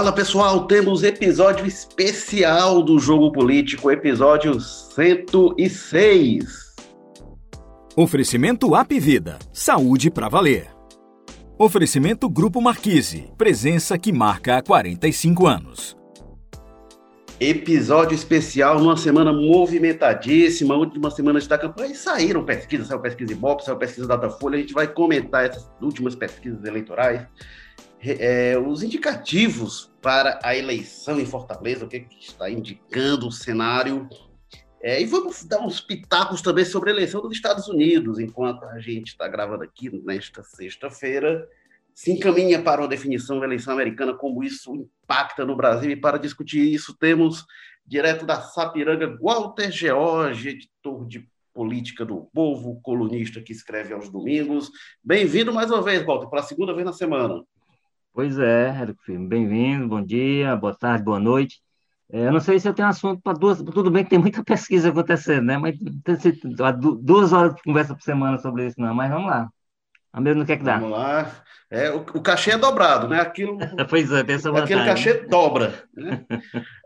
Fala pessoal, temos episódio especial do Jogo Político, episódio 106. Oferecimento App Vida, saúde para valer. Oferecimento Grupo Marquise, presença que marca há 45 anos. Episódio especial numa semana movimentadíssima, última semana da campanha, e saíram pesquisas, saiu pesquisa Ibope, saiu pesquisa Datafolha, a gente vai comentar essas últimas pesquisas eleitorais, é, os indicativos para a eleição em Fortaleza, o que, que está indicando o cenário. É, e vamos dar uns pitacos também sobre a eleição dos Estados Unidos, enquanto a gente está gravando aqui nesta sexta-feira. Se encaminha para uma definição da eleição americana, como isso impacta no Brasil. E para discutir isso, temos, direto da Sapiranga, Walter George, editor de política do povo, colunista que escreve aos domingos. Bem-vindo mais uma vez, Walter, para a segunda vez na semana. Pois é, Érico Firme, bem-vindo, bom dia, boa tarde, boa noite. É, eu não sei se eu tenho assunto para duas, tudo bem que tem muita pesquisa acontecendo, né? Mas duas horas de conversa por semana sobre isso, não, mas vamos lá. A mesmo não quer que dá. Vamos lá. É, o, o cachê é dobrado, né? Aquilo, pois é, tem essa vantagem. Aquele cachê dobra. Né?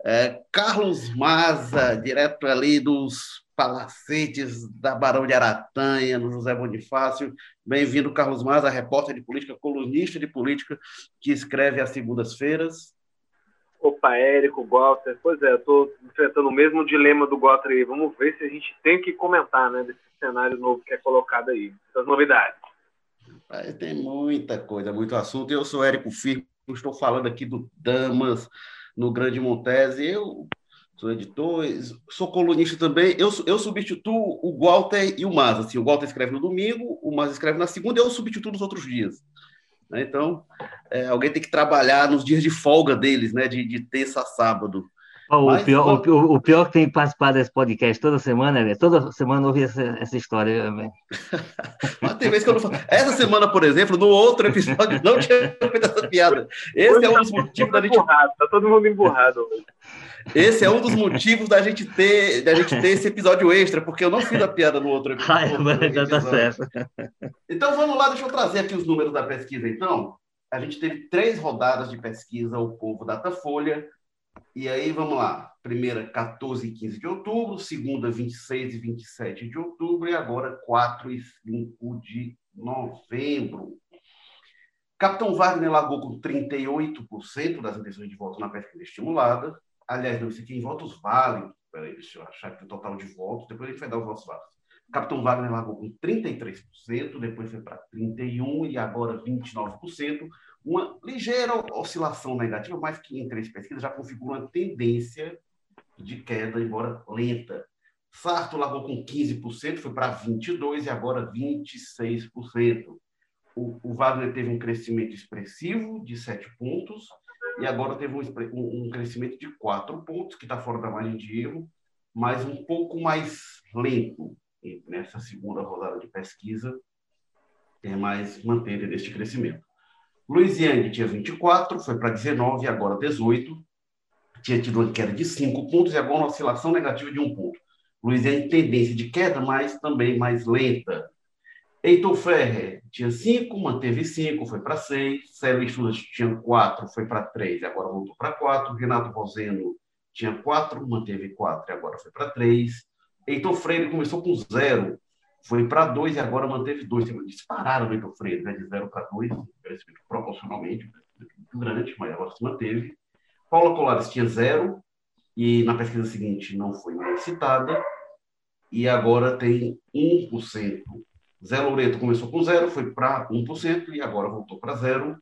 É, Carlos Maza, direto ali dos palacetes da Barão de Aratanha, no José Bonifácio. Bem-vindo, Carlos Maza, repórter de política, colunista de política, que escreve às segundas-feiras. Opa, Érico, Walter. Pois é, estou enfrentando o mesmo dilema do Walter aí. Vamos ver se a gente tem que comentar né, desse cenário novo que é colocado aí, essas novidades. Tem muita coisa, muito assunto. Eu sou Érico Firmo, estou falando aqui do Damas, no Grande Montese. Eu sou editor, sou colunista também. Eu, eu substituo o Walter e o Mas. Assim, o Walter escreve no domingo, o Mas escreve na segunda, e eu substituo nos outros dias. Né? Então, é, alguém tem que trabalhar nos dias de folga deles, né? de, de terça a sábado. Oh, Mas, o, pior, o, o, pior que tem participado desse podcast toda semana, né? toda semana eu ouvi essa, essa história. Né? Mas tem vezes que eu não falo. Essa semana, por exemplo, no outro episódio, não tinha feito essa piada. Esse Hoje é um dos motivos da gente. Tá todo mundo emburrado. Esse é um dos motivos da gente ter, da gente ter esse episódio extra, porque eu não fiz a piada no outro episódio. Ai, já tá certo. Então vamos lá, deixa eu trazer aqui os números da pesquisa. Então, a gente teve três rodadas de pesquisa, o povo Datafolha. E aí, vamos lá. Primeira, 14 e 15 de outubro. Segunda, 26 e 27 de outubro. E agora, 4 e 5 de novembro. Capitão Wagner largou com 38% das intenções de voto na pesquisa estimulada. Aliás, não, isso aqui em votos válidos. Peraí, deixa eu achar aqui o total de votos, depois a gente vai dar os votos válidos. Capitão Wagner largou com 33%, depois foi para 31% e agora 29%. Uma ligeira oscilação negativa, mas que em três pesquisas já configura uma tendência de queda, embora lenta. Sarto largou com 15%, foi para 22% e agora 26%. O, o Wagner teve um crescimento expressivo de 7 pontos, e agora teve um, um crescimento de quatro pontos, que está fora da margem de erro, mas um pouco mais lento nessa segunda rodada de pesquisa, é mais manteve este crescimento. Luiz Yang tinha 24, foi para 19 e agora 18. Tinha tido uma queda de 5 pontos e agora uma oscilação negativa de 1 ponto. Luiz Yang tendência de queda, mas também mais lenta. Heitor Ferrer tinha 5, manteve 5, foi para 6. Célio Estudas tinha 4, foi para 3, agora voltou para 4. Renato Roseno tinha 4, manteve 4 e agora foi para 3. Heitor Freire começou com 0, foi para 2 e agora manteve 2. Dispararam o Heitor Freire, né, de 0 para 2, crescimento proporcionalmente muito grande, mas agora se manteve. Paula Colares tinha 0 e na pesquisa seguinte não foi mais citada e agora tem 1% Zé Loureto começou com zero, foi para 1% e agora voltou para zero.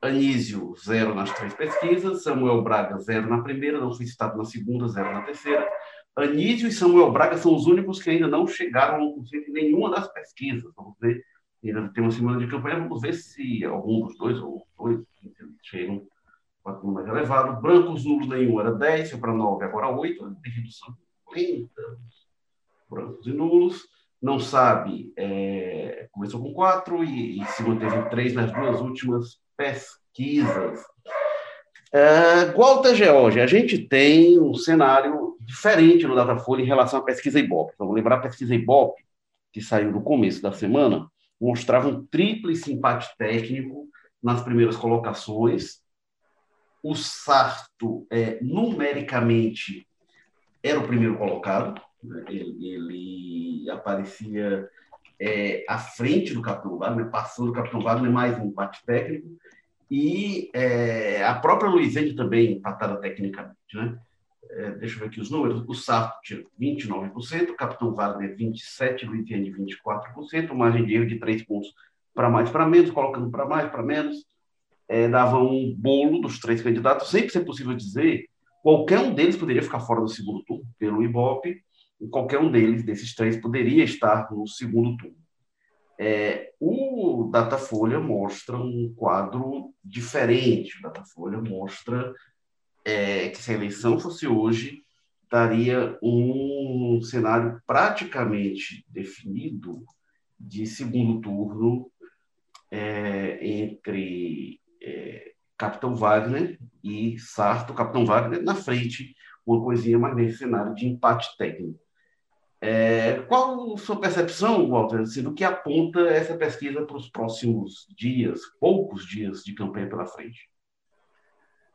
Anísio, zero nas três pesquisas. Samuel Braga, zero na primeira, não foi citado na segunda, zero na terceira. Anísio e Samuel Braga são os únicos que ainda não chegaram a 1% em nenhuma das pesquisas. Vamos ver, ainda tem uma semana de campanha, vamos ver se algum dos dois ou dois chegam para o mais elevado. Brancos, nulos, nenhum era 10, foi para 9, agora 8, de redução lenta. Brancos e nulos não sabe, é, começou com quatro e, e, se manteve três nas duas últimas pesquisas. É, Walter George, a gente tem um cenário diferente no Datafolha em relação à pesquisa Ibope. Vamos lembrar a pesquisa Ibope, que saiu no começo da semana, mostrava um triplo empate técnico nas primeiras colocações, o Sarto, é, numericamente, era o primeiro colocado? Ele, ele, aparecia é, à frente do Capitão Wagner, passou do Capitão Wagner mais um empate técnico, e é, a própria Luizende também empatada tecnicamente. Né? É, deixa eu ver aqui os números, o Sarto tinha 29%, o Capitão Wagner 27%, Luiziane 24%, margem de erro de 3 pontos para mais para menos, colocando para mais para menos, é, dava um bolo dos três candidatos, sempre ser possível dizer, qualquer um deles poderia ficar fora do segundo turno pelo Ibope, qualquer um deles, desses três, poderia estar no segundo turno. É, o Datafolha mostra um quadro diferente. O Datafolha mostra é, que se a eleição fosse hoje, daria um cenário praticamente definido de segundo turno é, entre é, Capitão Wagner e Sarto, Capitão Wagner na frente, uma coisinha mais nesse cenário de empate técnico. É, qual sua percepção, Walter, assim, do que aponta essa pesquisa para os próximos dias, poucos dias de campanha pela frente?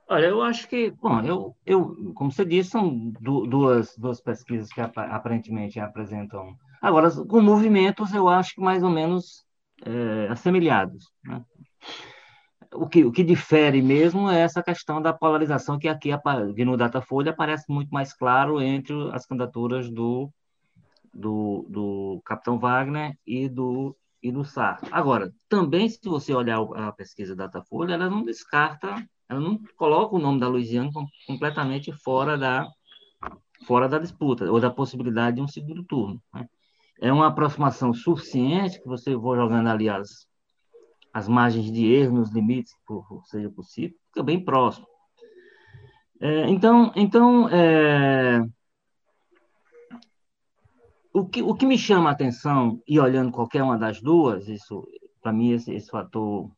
Olha, eu acho que, bom, eu, eu como você disse, são duas, duas pesquisas que aparentemente apresentam. Agora, com movimentos, eu acho que mais ou menos é, assemelhados. Né? O que, o que difere mesmo é essa questão da polarização que aqui, no Datafolha, aparece muito mais claro entre as candidaturas do, do, do Capitão Wagner e do, e do Sarto. Agora, também, se você olhar a pesquisa Datafolha, ela não descarta, ela não coloca o nome da Louisiana completamente fora da, fora da disputa, ou da possibilidade de um segundo turno. Né? é uma aproximação suficiente que você for jogando ali as, as margens de erro nos limites, por, seja possível, fica bem próximo. É, então, então é, o, que, o que me chama a atenção, e olhando qualquer uma das duas, isso, para mim, esse, esse fator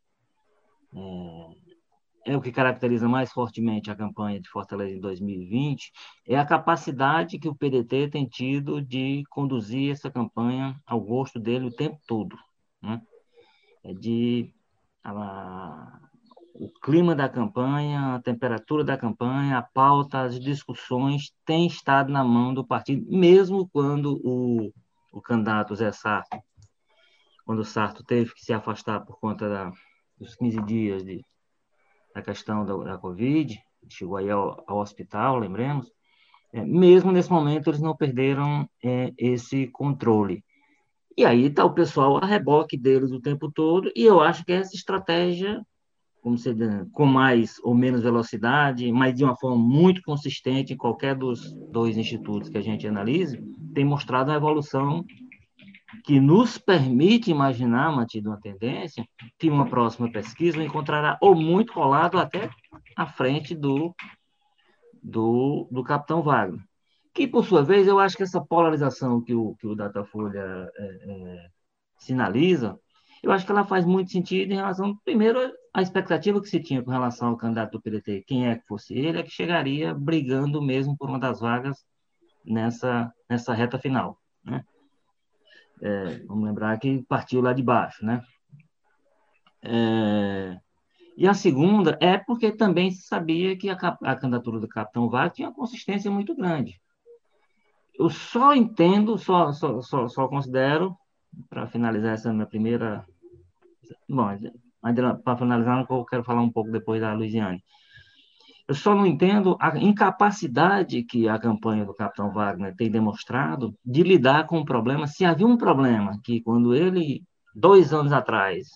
é, é o que caracteriza mais fortemente a campanha de Fortaleza em 2020, é a capacidade que o PDT tem tido de conduzir essa campanha ao gosto dele o tempo todo. Né? É de a, o clima da campanha, a temperatura da campanha, a pauta, as discussões têm estado na mão do partido, mesmo quando o, o candidato Zé Sarto, quando o Sarto teve que se afastar por conta da, dos 15 dias de a questão da, da Covid, chegou aí ao, ao hospital, lembremos, é, mesmo nesse momento eles não perderam é, esse controle. E aí está o pessoal a reboque deles o tempo todo, e eu acho que essa estratégia, como se, com mais ou menos velocidade, mas de uma forma muito consistente em qualquer dos dois institutos que a gente analise, tem mostrado uma evolução que nos permite imaginar, mantido uma tendência, que uma próxima pesquisa encontrará ou muito colado até à frente do, do, do Capitão Wagner. Que, por sua vez, eu acho que essa polarização que o, que o Datafolha é, é, sinaliza, eu acho que ela faz muito sentido em relação, primeiro, à expectativa que se tinha com relação ao candidato do PDT, quem é que fosse ele, é que chegaria brigando mesmo por uma das vagas nessa, nessa reta final. Né? É, vamos lembrar que partiu lá de baixo, né? É, e a segunda é porque também se sabia que a, a candidatura do Capitão Vale tinha uma consistência muito grande. Eu só entendo, só, só, só, só considero, para finalizar essa minha primeira. Bom, para finalizar, eu quero falar um pouco depois da Luiziane. Eu só não entendo a incapacidade que a campanha do Capitão Wagner tem demonstrado de lidar com o problema. Se havia um problema que quando ele, dois anos atrás,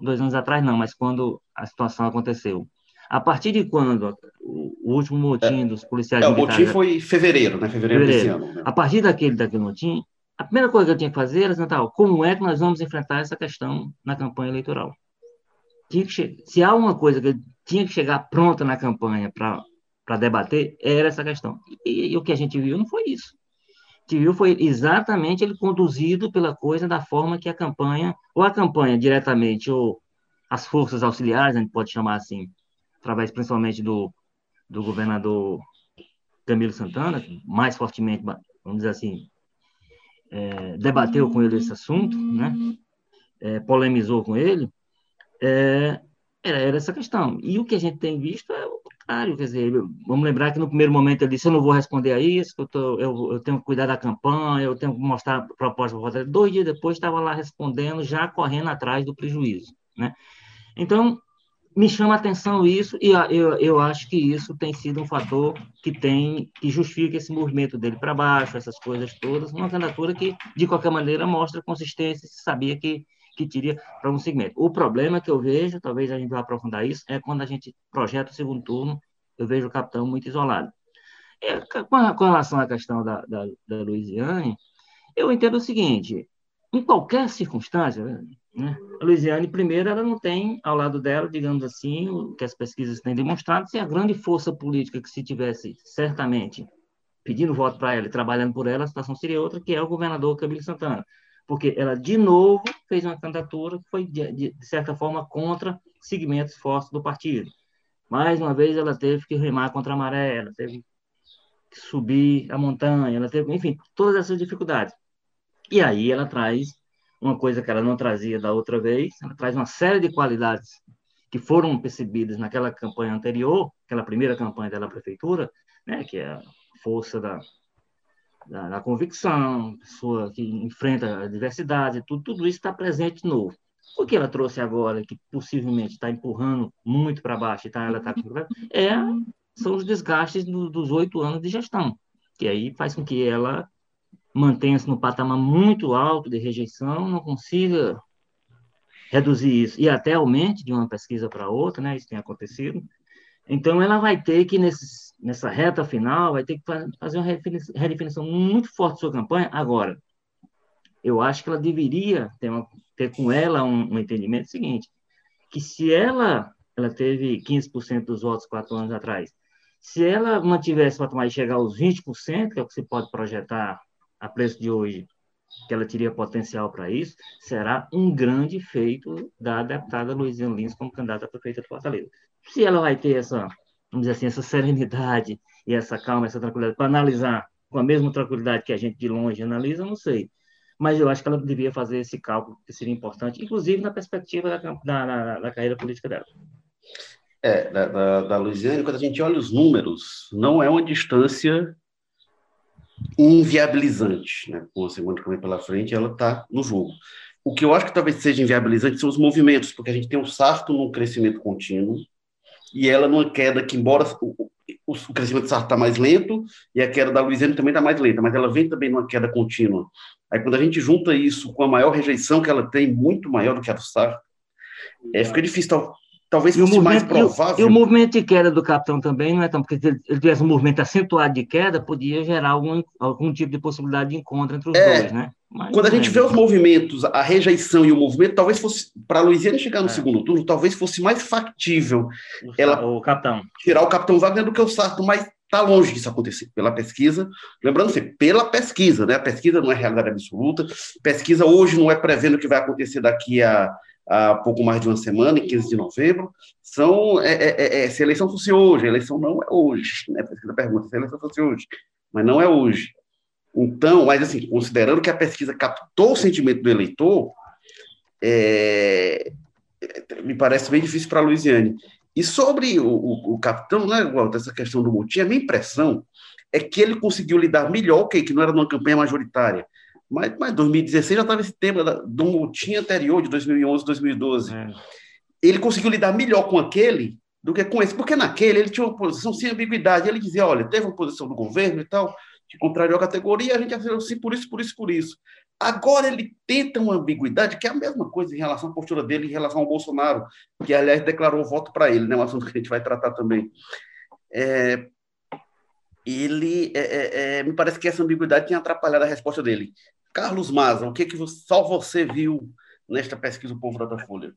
dois anos atrás não, mas quando a situação aconteceu, a partir de quando o, último motim é, dos policiais é, militares... O motim foi em fevereiro, né? Fevereiro, fevereiro. desse ano. Né? A partir daquele, daquele motim, a primeira coisa que eu tinha que fazer era tentar como é que nós vamos enfrentar essa questão na campanha eleitoral. Se há uma coisa que tinha que chegar pronta na campanha para debater, era essa questão. E, e, o que a gente viu não foi isso. O que viu foi exatamente ele conduzido pela coisa da forma que a campanha, ou a campanha diretamente, ou as forças auxiliares, a gente pode chamar assim, através principalmente do, do governador Camilo Santana, mais fortemente, vamos dizer assim, é, debateu com ele esse assunto, né? É, polemizou com ele, é, Era, era essa questão. E o que a gente tem visto é o contrário. Quer dizer, vamos lembrar que no primeiro momento ele disse: eu não vou responder a isso, eu, tô, eu, eu tenho que cuidar da campanha, eu tenho que mostrar a proposta para Dois dias depois estava lá respondendo, já correndo atrás do prejuízo. Né? Então, me chama a atenção isso, e eu, eu acho que isso tem sido um fator que tem que justifica esse movimento dele para baixo, essas coisas todas, uma candidatura que, de qualquer maneira, mostra consistência, se sabia que, que teria para um segmento. O problema que eu vejo, talvez a gente vá aprofundar isso, é quando a gente projeta o segundo turno, eu vejo o capitão muito isolado. É, com, relação à questão da, da, da Luiziane, eu entendo o seguinte, em qualquer circunstância, né? A Luiziane, primeiro, ela não tem ao lado dela, digamos assim, o que as pesquisas têm demonstrado, se a grande força política que se tivesse certamente pedindo voto para ela e trabalhando por ela, a situação seria outra, que é o governador Camilo Santana. Porque ela, de novo, fez uma candidatura que foi, de, de certa forma, contra segmentos fortes do partido. Mais uma vez, ela teve que remar contra a maré, ela teve que subir a montanha, ela teve, enfim, todas essas dificuldades. E aí ela traz uma coisa que ela não trazia da outra vez, ela traz uma série de qualidades que foram percebidas naquela campanha anterior, aquela primeira campanha dela prefeitura, né, que é a força da, da, da convicção, pessoa que enfrenta a diversidade, tudo, tudo isso está presente novo. O que ela trouxe agora, que possivelmente está empurrando muito para baixo, tá, ela está é, são os desgastes do, dos oito anos de gestão, que aí faz com que ela mantenha-se no patamar muito alto de rejeição, não consiga reduzir isso e até aumente de uma pesquisa para outra, né? Isso tem acontecido. Então, ela vai ter que, nesse, nessa reta final, vai ter que fazer uma redefinição muito forte de sua campanha. Agora, eu acho que ela deveria ter, uma, ter com ela um, um, entendimento seguinte, que se ela, ela teve 15% dos votos quatro anos atrás, se ela mantivesse o patamar e chegar aos 20%, que é o que se pode projetar a preço de hoje, que ela teria potencial para isso, será um grande feito da deputada Luiziane Lins como candidata a prefeita de Fortaleza. Se ela vai ter essa, vamos dizer assim, essa serenidade e essa calma, essa tranquilidade para analisar com a mesma tranquilidade que a gente de longe analisa, não sei. Mas eu acho que ela devia fazer esse cálculo, que seria importante, inclusive na perspectiva da, da, da carreira política dela. É, da, da, da Luiziane, quando a gente olha os números, não é uma distância inviabilizante, né? Com a segunda campanha pela frente, ela está no jogo. O que eu acho que talvez seja inviabilizante são os movimentos, porque a gente tem um Sarto num crescimento contínuo e ela numa queda que, embora o, o crescimento do Sarto está mais lento e a queda da Luiziane também está mais lenta, mas ela vem também numa queda contínua. Aí quando a gente junta isso com a maior rejeição que ela tem, muito maior do que a do Sarto, é, fica difícil talvez fosse mais provável. E, e, o movimento de queda do capitão também não é tão, porque se ele tivesse um movimento acentuado de queda, podia gerar algum, algum tipo de possibilidade de encontro entre os é, dois, né? Mas quando a gente é. vê os movimentos, a rejeição e o movimento, talvez fosse, para a Luiziane chegar no é. segundo turno, talvez fosse mais factível o, ela o capitão. tirar o capitão Wagner do que o Sarto, mas está longe disso acontecer, pela pesquisa. Lembrando sempre, pela pesquisa, né? A pesquisa não é realidade absoluta. Pesquisa hoje não é prevendo o que vai acontecer daqui a há pouco mais de uma semana, em 15 de novembro, são, é, é, é, é, se a eleição fosse hoje, a eleição não é hoje, né? Pesquisa pergunta se a eleição fosse hoje, mas não é hoje. Então, mas assim, considerando que a pesquisa captou o sentimento do eleitor, é, me parece bem difícil para a Luiziane. E sobre o, o, o capitão, né, Walter, essa questão do motim, a minha impressão é que ele conseguiu lidar melhor, okay, que não era numa campanha majoritária, mas, mas 2016 já estava esse tema da, do motim anterior, de 2011, 2012. É. Ele conseguiu lidar melhor com aquele do que com esse, porque naquele ele tinha uma posição sem ambiguidade. Ele dizia: olha, teve uma posição do governo e tal, que contrariou a categoria, a gente acertou assim por isso, por isso, por isso. Agora ele tenta uma ambiguidade, que é a mesma coisa em relação à postura dele em relação ao Bolsonaro, que, aliás, declarou voto para ele, né? um assunto que a gente vai tratar também. É, ele, é, é, é me parece que essa ambiguidade tem atrapalhado a resposta dele. Carlos Maza, o que, que só você viu nesta pesquisa do Povo da Folha?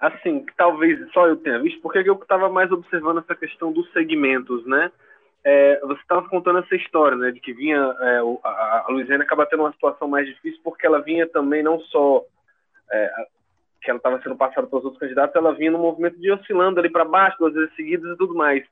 Assim, talvez só eu tenha visto, porque eu estava mais observando essa questão dos segmentos, né? É, você estava contando essa história, né, de que vinha é, a, a Luiziane acaba tendo uma situação mais difícil porque ela vinha também não só é, que ela estava sendo passada pelos outros candidatos, ela vinha no movimento de oscilando ali para baixo duas vezes seguidas e tudo mais.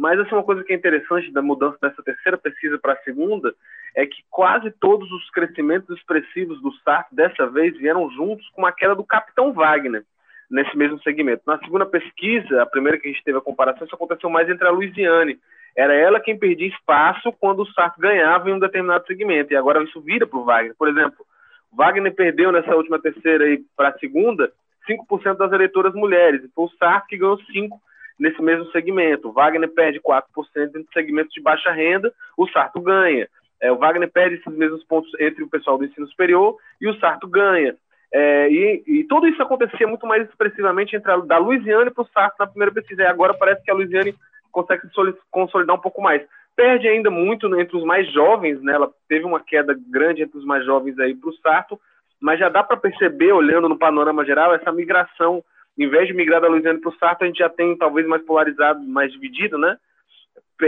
Mas essa é uma coisa que é interessante da mudança dessa terceira pesquisa para a segunda, é que quase todos os crescimentos expressivos do SART dessa vez vieram juntos com a queda do Capitão Wagner. nesse mesmo segmento. Na segunda pesquisa, a primeira que a gente teve a comparação, isso aconteceu mais entre a Luiziane. Era ela quem perdia espaço quando o Sarto ganhava em um determinado segmento, e agora isso vira para o Wagner. Por exemplo, Wagner perdeu nessa última terceira para a segunda 5% das eleitoras mulheres, e foi o Sarto que ganhou 5% nesse mesmo segmento. Wagner perde 4% entre segmentos de baixa renda, o Sarto ganha. É, o Wagner perde esses mesmos pontos entre o pessoal do ensino superior e o Sarto ganha. É, e, e, tudo isso acontecia muito mais expressivamente entre a, da Luiziane para o Sarto na primeira pesquisa. E agora parece que a Luiziane consegue se consolidar um pouco mais. Perde ainda muito entre os mais jovens, né? Ela teve uma queda grande entre os mais jovens aí para o Sarto, mas já dá para perceber, olhando no panorama geral, essa migração. Em vez de migrar da Luiziane para o Sarto, a gente já tem talvez mais polarizado, mais dividido, né?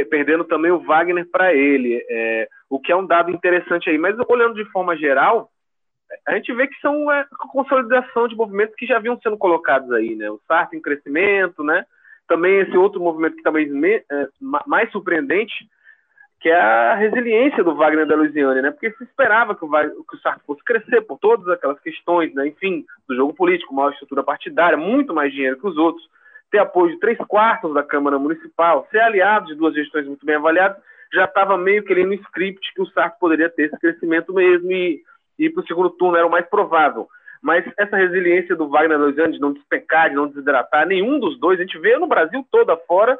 perdendo também o Wagner para ele, é, o que é um dado interessante aí. Mas olhando de forma geral, a gente vê que são é, consolidação de movimentos que já vinham sendo colocados aí, né? O Sartre em crescimento, né? Também esse outro movimento que talvez me, é, mais surpreendente, que é a resiliência do Wagner da Luiziane, né? Porque se esperava que o, que o Sartre fosse crescer por todas aquelas questões, né? Enfim, do jogo político, maior estrutura partidária, muito mais dinheiro que os outros, ter apoio de três quartos da Câmara Municipal, ser aliado de duas gestões muito bem avaliadas, já estava meio que ali no script que o Sartre poderia ter esse crescimento mesmo e, ir para o segundo turno era o mais provável. Mas essa resiliência do Wagner Luiziano de não despecar, de não desidratar, nenhum dos dois, a gente vê no Brasil todo afora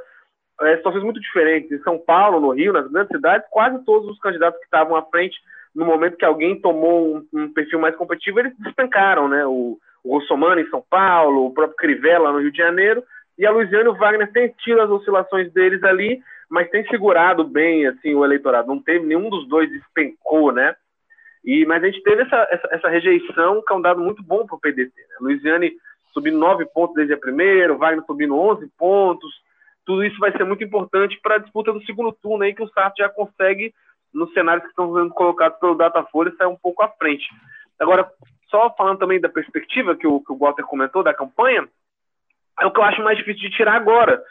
é, situações muito diferentes. Em São Paulo, no Rio, nas grandes cidades, quase todos os candidatos que estavam à frente, no momento que alguém tomou um, um perfil mais competitivo, eles despencaram, né? O, o em São Paulo, o próprio Crivella no Rio de Janeiro, e a Luiziane e o Wagner têm tido as oscilações deles ali, mas tem segurado bem assim o eleitorado. Não teve nenhum dos dois despencou, né? E, mas a gente teve essa, essa, essa rejeição, que é um dado muito bom para o PDT. Né? Luiziane subindo 9 pontos desde a primeira, o Wagner subindo 11 pontos. Tudo isso vai ser muito importante para a disputa do segundo turno, aí, que o Sarto já consegue, nos cenários que estão sendo colocados pelo Datafolha, sair um pouco à frente. Agora, só falando também da perspectiva que o, que o Walter comentou da campanha, é o que eu acho mais difícil de tirar agora.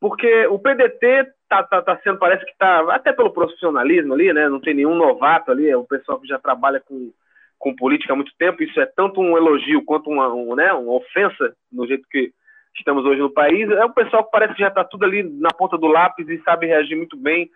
Porque o PDT tá, tá, tá sendo, parece que tá, até pelo profissionalismo ali, né? Não tem nenhum novato ali, é o pessoal que já trabalha com, com política há muito tempo. Isso é tanto um elogio quanto uma, um, né, uma ofensa no jeito que estamos hoje no país. É o pessoal que parece que já está tudo ali na ponta do lápis e sabe reagir muito bem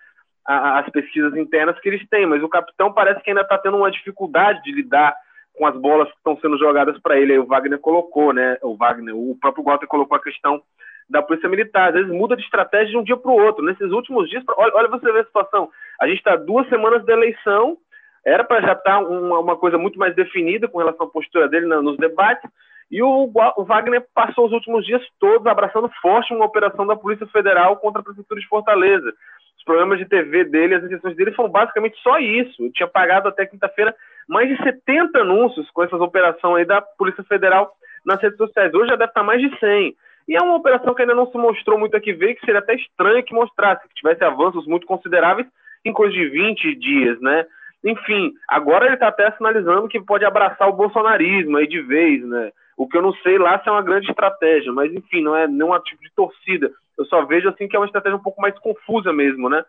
às pesquisas internas que eles têm. Mas o capitão parece que ainda está tendo uma dificuldade de lidar com as bolas que estão sendo jogadas para ele. Aí o Wagner colocou, né? O Wagner, o próprio Walter colocou a questão da Polícia Militar. Às vezes muda de estratégia de um dia para o outro. Nesses últimos dias, olha, olha você ver a situação. A gente está duas semanas da eleição, era para já estar tá uma, uma, coisa muito mais definida com relação à postura dele na, nos debates, e o, o, Wagner passou os últimos dias todos abraçando forte uma operação da Polícia Federal contra a Prefeitura de Fortaleza. Os programas de TV dele, as intenções dele foram basicamente só isso. Eu tinha pagado até quinta-feira mais de 70 anúncios com essas operações aí da Polícia Federal nas redes sociais. Hoje já deve estar mais de 100. E é uma operação que ainda não se mostrou muito aqui ver, que seria até estranho que mostrasse, que tivesse avanços muito consideráveis em coisa de 20 dias, né? Enfim, agora ele está até sinalizando que pode abraçar o bolsonarismo aí de vez, né? O que eu não sei lá se é uma grande estratégia, mas enfim, não é nenhum tipo de torcida. Eu só vejo assim que é uma estratégia um pouco mais confusa mesmo, né?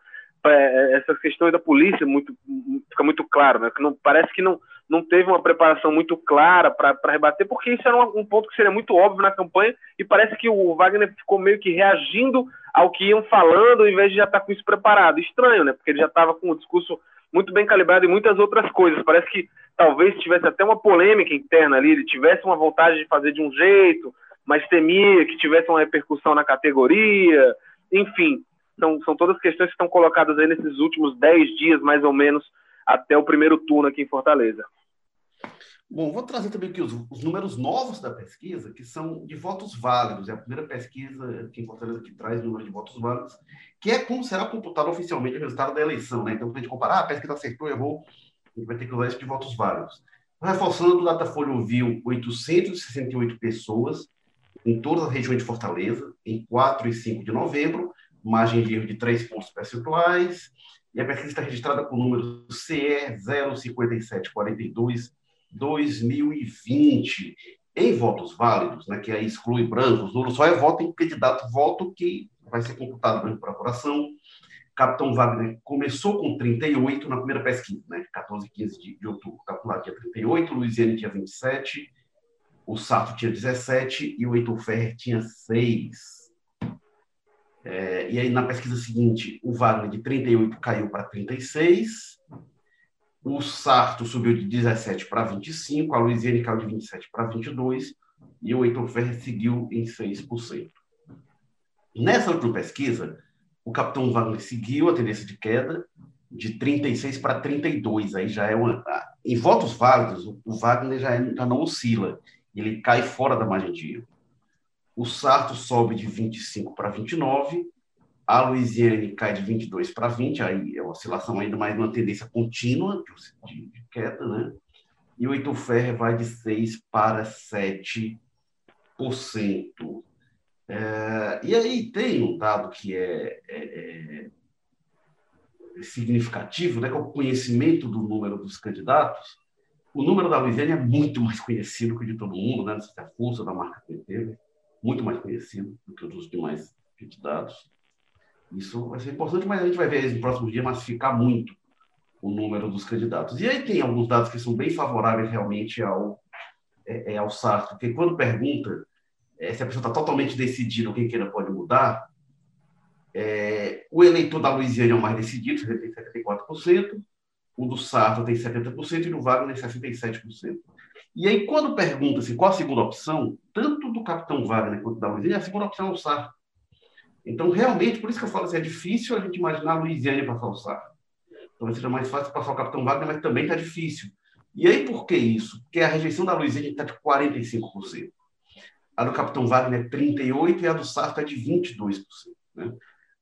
É, é, essas questões da polícia muito fica muito claro, né? Que não parece que não não teve uma preparação muito clara para rebater, porque isso era um, um, ponto que seria muito óbvio na campanha, e parece que o Wagner ficou meio que reagindo ao que iam falando, em vez de já estar tá com isso preparado. Estranho, né? Porque ele já estava com o discurso muito bem calibrado em muitas outras coisas. Parece que talvez tivesse até uma polêmica interna ali, ele tivesse uma vontade de fazer de um jeito, mas temia que tivesse uma repercussão na categoria. Enfim, são, são todas questões que estão colocadas aí nesses últimos dez dias, mais ou menos, até o primeiro turno aqui em Fortaleza. Bom, vou trazer também aqui os, os, números novos da pesquisa, que são de votos válidos. É a primeira pesquisa aqui em Fortaleza que traz número de votos válidos, que é como será computado oficialmente o resultado da eleição. Né? Então, quando a gente comparar, ah, a pesquisa acertou, errou, a gente vai ter que usar isso de votos válidos. Reforçando, o Datafolha ouviu 868 pessoas em todas as regiões de Fortaleza, em 4 e 5 de novembro, margem de erro de 3 pontos percentuais, e a pesquisa está registrada com o número CE 05742 2020. Em votos válidos, né, que aí exclui brancos, nulo, só é voto em candidato, voto que vai ser computado para apuração. Capitão Wagner começou com 38 na primeira pesquisa, né, 14 e 15 de, de outubro, calculado dia 38, Luiziane dia 27, o Sarto tinha 17 e o Heitor Ferrer tinha 6. É, e aí, na pesquisa seguinte, o Wagner de 38 caiu para 36, o Sarto subiu de 17 para 25, a Luiziane caiu de 27 para 22 e o Heitor Ferrer seguiu em 6%. Nessa última pesquisa, o capitão Wagner seguiu a tendência de queda de 36 para 32, aí já é uma... Em votos válidos, o Wagner já, é, já não oscila, ele cai fora da margem de erro. O Sarto sobe de 25 para 29, a Louisiane cai de 22 para 20, aí é uma oscilação ainda mais uma tendência contínua de, de queda, né? E o Ferrer vai de 6 para 7%. É, e aí tem um dado que é, é, é, significativo, né, que é o conhecimento do número dos candidatos. O número da Louisiane é muito mais conhecido que o de todo mundo, né? Se é força da marca teve, muito mais conhecido do que os dos demais candidatos. Isso vai ser importante, mas a gente vai ver nos próximos dias massificar muito o número dos candidatos. E aí tem alguns dados que são bem favoráveis realmente ao, é, é ao Sartre, porque quando pergunta é, se a pessoa está totalmente decidida o que queira pode mudar, é, o eleitor da Louisiana é o mais decidido, ele tem 74%, o do Sartre tem 70% e o Wagner 67%. E aí, quando pergunta-se qual a segunda opção, tanto do capitão Wagner quanto da Louisiana, a segunda opção é o Sartre. Então, realmente, por isso que eu falo assim, é difícil a gente imaginar a Louisiana o Sartre. Talvez seja mais fácil passar o capitão Wagner, mas também está difícil. E aí, por que isso? Porque a rejeição da Louisiana está de 45%. A do capitão Wagner é 38% e a do Sartre é de 22%. Né?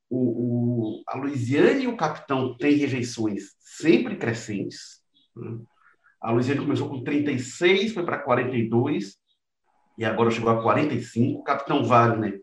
O, o, a Louisiana e o capitão têm rejeições sempre crescentes. Né? A Louisiana começou com 36, foi para 42 e agora chegou a 45. O capitão Wagner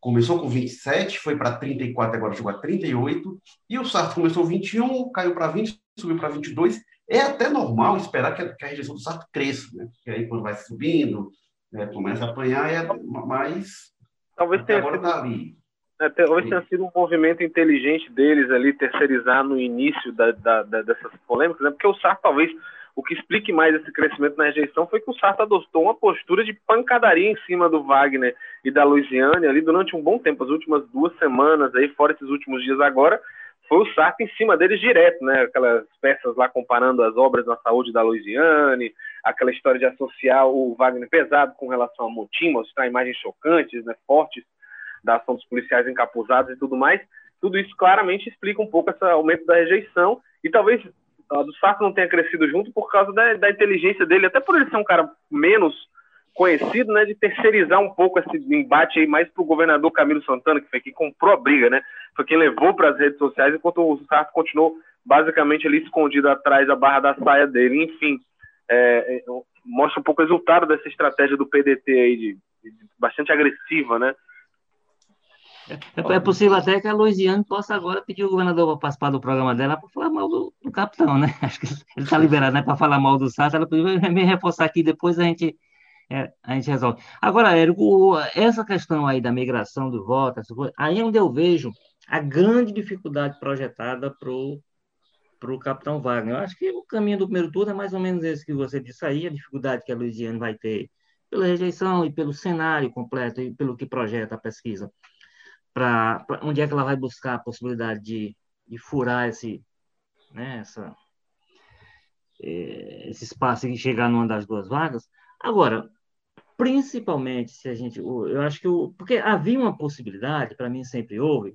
começou com 27, foi para 34, agora chegou a 38. E o Sartre começou 21, caiu para 20, subiu para 22. É até normal esperar que a, que a rejeição do Sartre cresça, né? Porque aí quando vai subindo, né, começa a apanhar, é mais. Talvez tenha agora sido, tá ali. é, talvez tenha sido um movimento inteligente deles ali terceirizar no início da, da, da, dessas polêmicas, né? Porque o Sartre talvez o que explique mais esse crescimento na rejeição foi que o Sarto adotou uma postura de pancadaria em cima do Wagner e da Luiziane ali durante um bom tempo, as últimas duas semanas, aí fora esses últimos dias agora, foi o Sarto em cima deles direto, né? Aquelas peças lá comparando as obras na saúde da Luiziane, aquela história de associar o Wagner pesado com relação a motim, mostrar imagens chocantes, né, fortes da ação dos policiais encapuzados e tudo mais. Tudo isso claramente explica um pouco esse aumento da rejeição e talvez a do Sarto não tenha crescido junto por causa da, da, inteligência dele, até por ele ser um cara menos conhecido, né, de terceirizar um pouco esse embate aí mais para o governador Camilo Santana, que foi quem comprou a briga, né, foi quem levou para as redes sociais, enquanto o Sarto continuou basicamente ali escondido atrás da barra da saia dele. Enfim, é, é mostra um pouco o resultado dessa estratégia do PDT aí, de, de bastante agressiva, né, é, é, possível até que a Luiziane possa agora pedir o governador para participar do programa dela para falar mal do, do, capitão, né? Acho que ele está liberado né, para falar mal do Sato. Ela podia me reforçar aqui, depois a gente, é, a gente resolve. Agora, Érico, essa questão aí da migração do voto, aí é onde eu vejo a grande dificuldade projetada para o capitão Wagner. Eu acho que o caminho do primeiro turno é mais ou menos esse que você disse aí, a dificuldade que a Luiziane vai ter pela rejeição e pelo cenário completo e pelo que projeta a pesquisa para onde é que ela vai buscar a possibilidade de, de furar esse, né, essa, é, esse espaço e chegar numa das duas vagas. Agora, principalmente se a gente, eu acho que o, porque havia uma possibilidade, para mim sempre houve,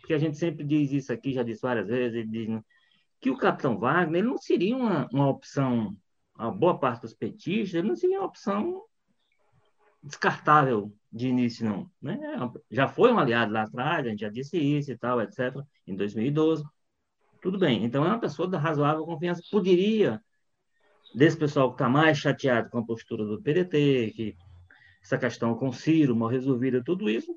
porque a gente sempre diz isso aqui, já disse várias vezes, diz, né, que o Capitão Wagner ele não seria uma, uma opção, a boa parte dos petistas, ele não seria uma opção descartável de início, não. Né? Já foi um aliado lá atrás, a gente já disse isso e tal, etc., em 2012. Tudo bem. Então, é uma pessoa de razoável confiança. Poderia, desse pessoal que está mais chateado com a postura do PDT, que essa questão com Ciro mal resolvida, tudo isso,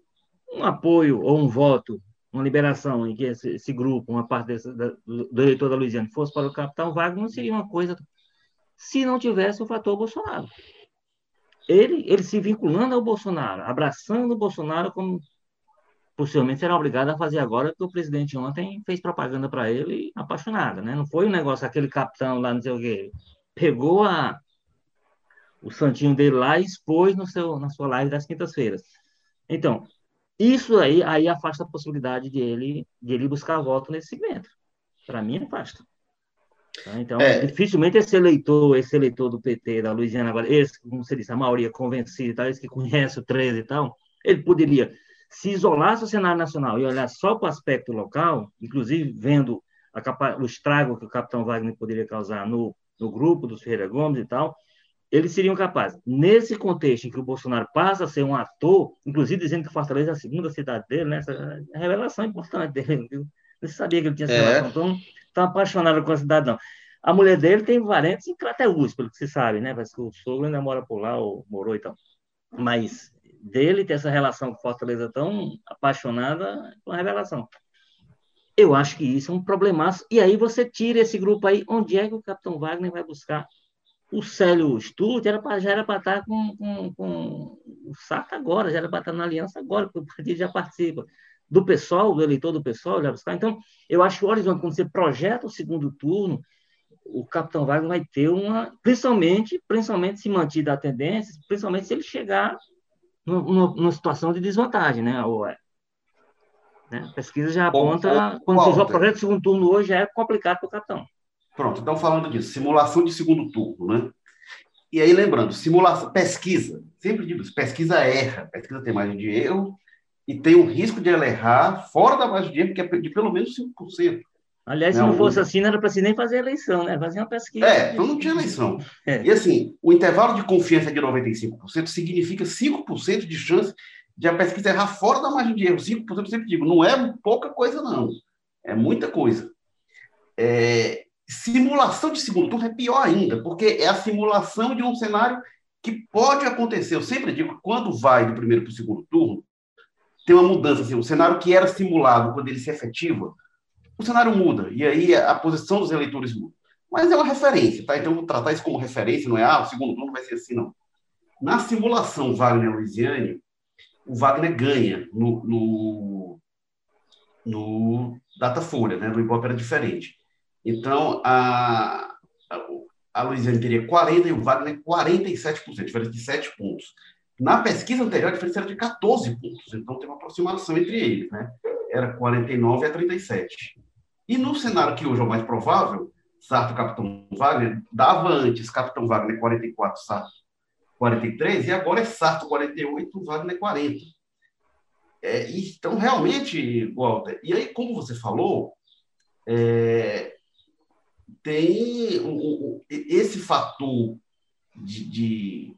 um apoio ou um voto, uma liberação em que esse, esse grupo, uma parte desse, da, do eleitor da Luiziane fosse para o capitão Wagner, não seria uma coisa se não tivesse o fator Bolsonaro ele, ele se vinculando ao Bolsonaro, abraçando o Bolsonaro como possivelmente será obrigado a fazer agora, porque o presidente ontem fez propaganda para ele apaixonada, né? Não foi um negócio, aquele capitão lá, não sei o quê. Pegou a, o santinho dele lá e expôs no seu, na sua live das quintas-feiras. Então, isso aí, aí afasta a possibilidade de ele, de ele buscar voto nesse segmento. Para mim, afasta. Tá? Então, é. dificilmente esse eleitor, esse eleitor do PT, da Luiziana, agora, esse, como você disse, a maioria convencida, tal, esse que conhece o 13 e tal, ele poderia se isolar do cenário nacional e olhar só para o aspecto local, inclusive vendo a, o estrago que o capitão Wagner poderia causar no, no grupo dos Ferreira Gomes e tal, eles seriam capazes. Nesse contexto em que o Bolsonaro passa a ser um ator, inclusive dizendo que Fortaleza é a segunda cidade dele, né? essa é revelação importante dele. Você sabia que ele tinha essa é. relação, então tão apaixonado com a cidade, não. A mulher dele tem parentes em Crateús, pelo que se sabe, né? Parece que o sogro ainda mora por lá, ou morou e tal. Mas dele ter essa relação com Fortaleza tão apaixonada, é uma revelação. Eu acho que isso é um problemaço. E aí você tira esse grupo aí, onde é que o Capitão Wagner vai buscar? O Célio Sturt era pra, já era para estar com, com, com, o Sato agora, já era para estar na aliança agora, porque o partido já participa. Do pessoal, do eleitor do pessoal, já buscar. Então, eu acho que o horizonte, quando você projeta o segundo turno, o Capitão Wagner vai ter uma, principalmente, principalmente se manter a tendência, principalmente se ele chegar numa, numa situação de desvantagem, né? Ou é, né? A pesquisa já aponta, quando você joga o projeto de segundo turno hoje, é complicado para o capitão. Pronto, então falando disso, simulação de segundo turno, né? E aí, lembrando, simulação, pesquisa, sempre digo isso, pesquisa erra, pesquisa tem margem de erro e tem o risco de ela errar fora da margem de erro, que é de pelo menos 5%. Aliás, se não, não fosse assim, não era para se nem fazer eleição, né? Fazer uma pesquisa. É, então não tinha eleição. É. E assim, o intervalo de confiança de 95% significa 5% de chance de a pesquisa errar fora da margem de erro. 5% eu sempre digo, não é pouca coisa, não. É muita coisa. É, simulação de segundo turno é pior ainda, porque é a simulação de um cenário que pode acontecer. Eu sempre digo, quando vai do primeiro para o segundo turno, tem uma mudança. Assim, o cenário que era simulado, quando ele se efetiva, o cenário muda, e aí a posição dos eleitores muda. Mas é uma referência, tá? Então, tratar isso como referência, não é, ah, o segundo turno vai ser assim, não. Na simulação Wagner-Luiziane, o Wagner ganha no, no, no Datafolha, né? no Ibope era diferente. Então, a, a, a teria 40% e o Wagner 47%, diferença de 7 pontos. Na pesquisa anterior, a diferença era de 14 pontos, então tem uma aproximação entre eles, né? Era 49 a 37. E no cenário que hoje é o mais provável, Sarto Capitão Wagner, dava antes Capitão Wagner 44, Sarto 43, e agora é Sarto 48, Wagner 40. É, então, realmente, Walter, e aí, como você falou, é, tem o, o, esse fator de, de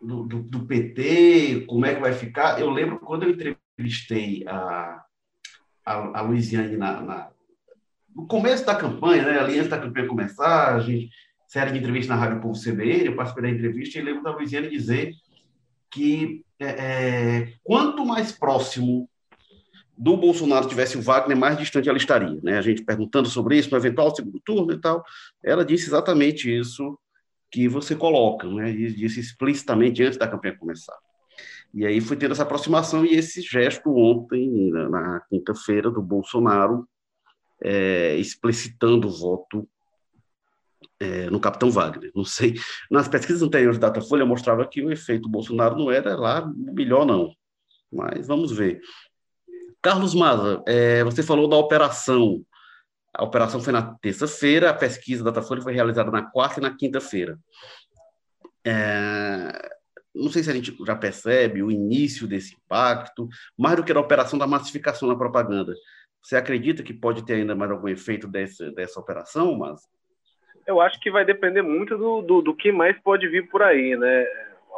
do, do, do, PT, como é que vai ficar. Eu lembro quando eu entrevistei a, a, a Luiziane na, na, no começo da campanha, né, ali antes da campanha começar, a gente, série de entrevistas na Rádio Povo CBN, eu participei da entrevista e lembro da Luiziane dizer que é, é, quanto mais próximo do Bolsonaro tivesse o Wagner, mais distante ela estaria. Né? A gente perguntando sobre isso, no eventual segundo turno e tal, ela disse exatamente isso que você coloca, né? e disse explicitamente antes da campanha começar. E aí foi tendo essa aproximação e esse gesto ontem, na, na quinta-feira, do Bolsonaro, é, explicitando o voto é, no Capitão Wagner. Não sei, nas pesquisas anteriores da Datafolha mostrava que o efeito Bolsonaro não era lá melhor, não. Mas vamos ver. Carlos Maza, é, você falou da operação. A operação foi na terça-feira, a pesquisa da Datafolha foi realizada na quarta e na quinta-feira. É, não sei se a gente já percebe o início desse impacto, mais do que a operação da massificação na propaganda. Você acredita que pode ter ainda mais algum efeito dessa, dessa operação, mas Eu acho que vai depender muito do, do, do que mais pode vir por aí, né?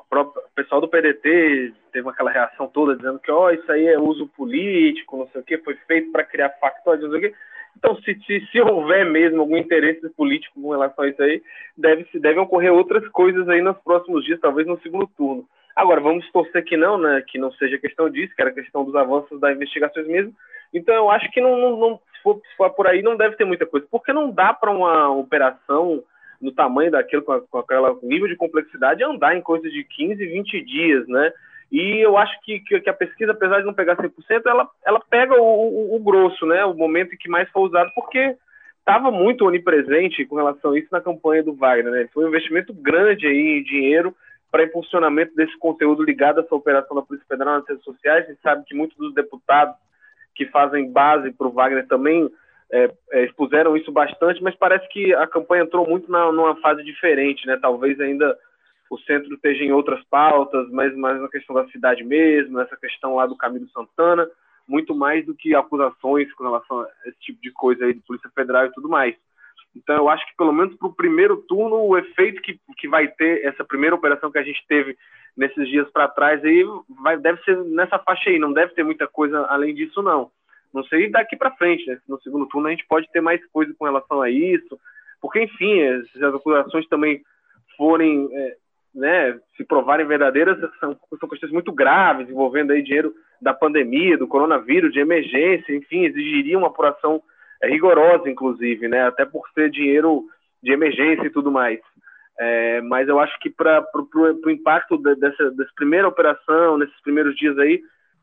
Própria, o pessoal do PDT teve aquela reação toda dizendo que oh, isso aí é uso político, não sei o que, foi feito para criar factóides, não sei o que. Então, se, se, se, houver mesmo algum interesse político com relação a isso aí, deve, deve ocorrer outras coisas aí nos próximos dias, talvez no segundo turno. Agora, vamos torcer que não, né? Que não seja questão disso, que era questão dos avanços das investigações mesmo, então, eu acho que não, não, não se, for, se, for, por aí, não deve ter muita coisa. Porque não dá para uma operação no tamanho daquilo, com, com aquele nível de complexidade, andar em coisa de 15, 20 dias, né? E eu acho que, que, que a pesquisa, apesar de não pegar 100%, ela, ela pega o, o, o, grosso, né? O momento em que mais foi usado, porque estava muito onipresente com relação a isso na campanha do Wagner. Né? Foi um investimento grande aí em dinheiro para impulsionamento desse conteúdo ligado a essa operação da Polícia Federal nas redes sociais. A gente sabe que muitos dos deputados que fazem base para o Wagner também é, é, expuseram isso bastante, mas parece que a campanha entrou muito na, numa fase diferente, né? Talvez ainda o centro esteja em outras pautas, mas mais na questão da cidade mesmo, essa questão lá do Camilo Santana, muito mais do que acusações com relação a esse tipo de coisa aí de Polícia Federal e tudo mais. Então, eu acho que pelo menos para o primeiro turno, o efeito que, que vai ter essa primeira operação que a gente teve nesses dias para trás aí vai, deve ser nessa faixa aí, não deve ter muita coisa além disso, não. Não sei daqui para frente, né? No segundo turno a gente pode ter mais coisa com relação a isso, porque, enfim, se as acusações também forem, é, né, se provarem verdadeiras, são, são questões muito graves, envolvendo aí dinheiro da pandemia, do coronavírus, de emergência, enfim, exigiriam uma apuração é, rigorosa, inclusive, né, até por ser dinheiro de emergência e tudo mais. É, mas eu acho que para o impacto dessa, dessa primeira operação, nesses primeiros dias aí,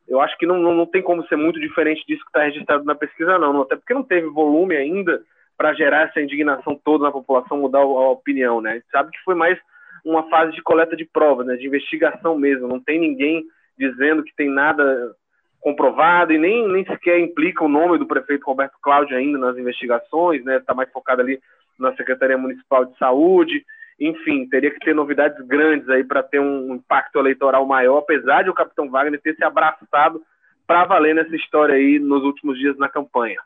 eu acho que não, não, não tem como ser muito diferente disso que está registrado na pesquisa, não. Até porque não teve volume ainda para gerar essa indignação toda na população, mudar a opinião, né? A gente sabe que foi mais uma fase de coleta de provas, né? De investigação mesmo. Não tem ninguém dizendo que tem nada comprovado e nem, nem sequer implica o nome do prefeito Roberto Cláudio ainda nas investigações, né? Está mais focado ali na Secretaria Municipal de Saúde enfim, teria que ter novidades grandes aí para ter um impacto eleitoral maior, apesar de o capitão Wagner ter se abraçado para valer nessa história aí nos últimos dias na campanha.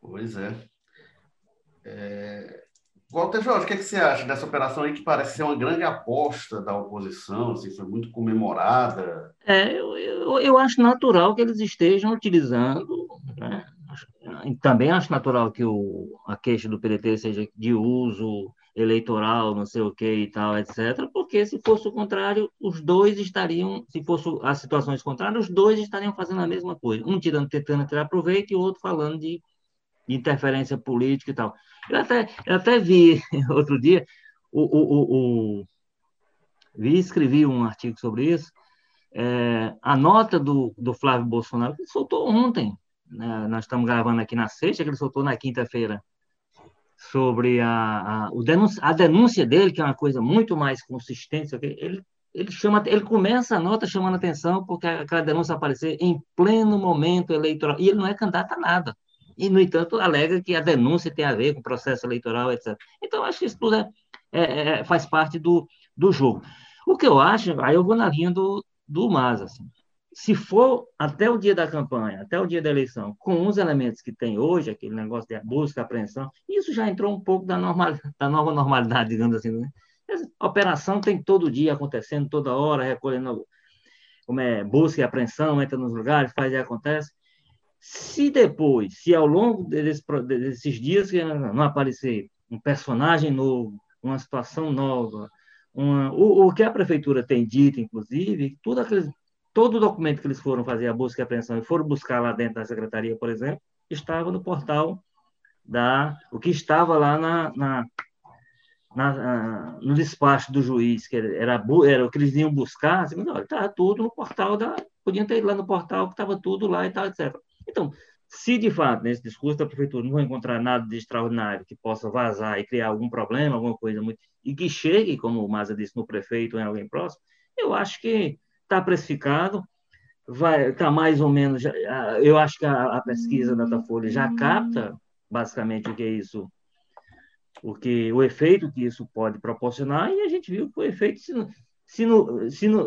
Pois é. é... Walter Jorge, o que, é que você acha dessa operação aí que parece ser uma grande aposta da oposição, assim, foi muito comemorada? É, eu, eu, eu acho natural que eles estejam utilizando, né? também acho natural que o, a queixa do PDT seja de uso eleitoral, não sei o que e tal, etc. Porque se fosse o contrário, os dois estariam, se fosse as situações contrárias, os dois estariam fazendo a mesma coisa. Um tirando, tentando tirar proveito e o outro falando de, interferência política e tal. Eu até, eu até vi outro dia, o, o, o, o vi escrevi um artigo sobre isso, é, a nota do, do Flávio Bolsonaro, que soltou ontem, né, nós estamos gravando aqui na sexta, que ele soltou na quinta-feira, sobre a, a, o denúncia, a denúncia dele, que é uma coisa muito mais consistente, ele, ele, chama, ele começa a nota chamando atenção porque aquela denúncia aparecer em pleno momento eleitoral, e ele não é candidato a nada. E, no entanto, alega que a denúncia tem a ver com o processo eleitoral, etc. Então, acho que isso tudo é, é, é, faz parte do, do jogo. O que eu acho, aí eu vou na linha do, do Mas, assim se for até o dia da campanha, até o dia da eleição, com os elementos que tem hoje, aquele negócio de busca, apreensão, isso já entrou um pouco da, normal, da nova normalidade, digamos assim. Né? A operação tem todo dia acontecendo, toda hora, recolhendo como é, busca e apreensão, entra nos lugares, faz e acontece. Se depois, se ao longo desse, desses dias que não aparecer um personagem novo, uma situação nova, uma, o, o que a prefeitura tem dito, inclusive, tudo aqueles todo o documento que eles foram fazer a busca e apreensão e foram buscar lá dentro da secretaria, por exemplo, estava no portal da o que estava lá na, na, na no despacho do juiz, que era, era o que eles iam buscar, assim, estava tudo no portal da. Podiam ter ido lá no portal que estava tudo lá e tal, etc. Então, se de fato nesse discurso da prefeitura não encontrar nada de extraordinário que possa vazar e criar algum problema, alguma coisa muito. e que chegue, como o Maza disse, no prefeito ou em alguém próximo, eu acho que está precificado, vai está mais ou menos. Eu acho que a, a pesquisa da Datafolha já capta basicamente o que é isso, o que o efeito que isso pode proporcionar e a gente viu que o efeito se não, se não, se não,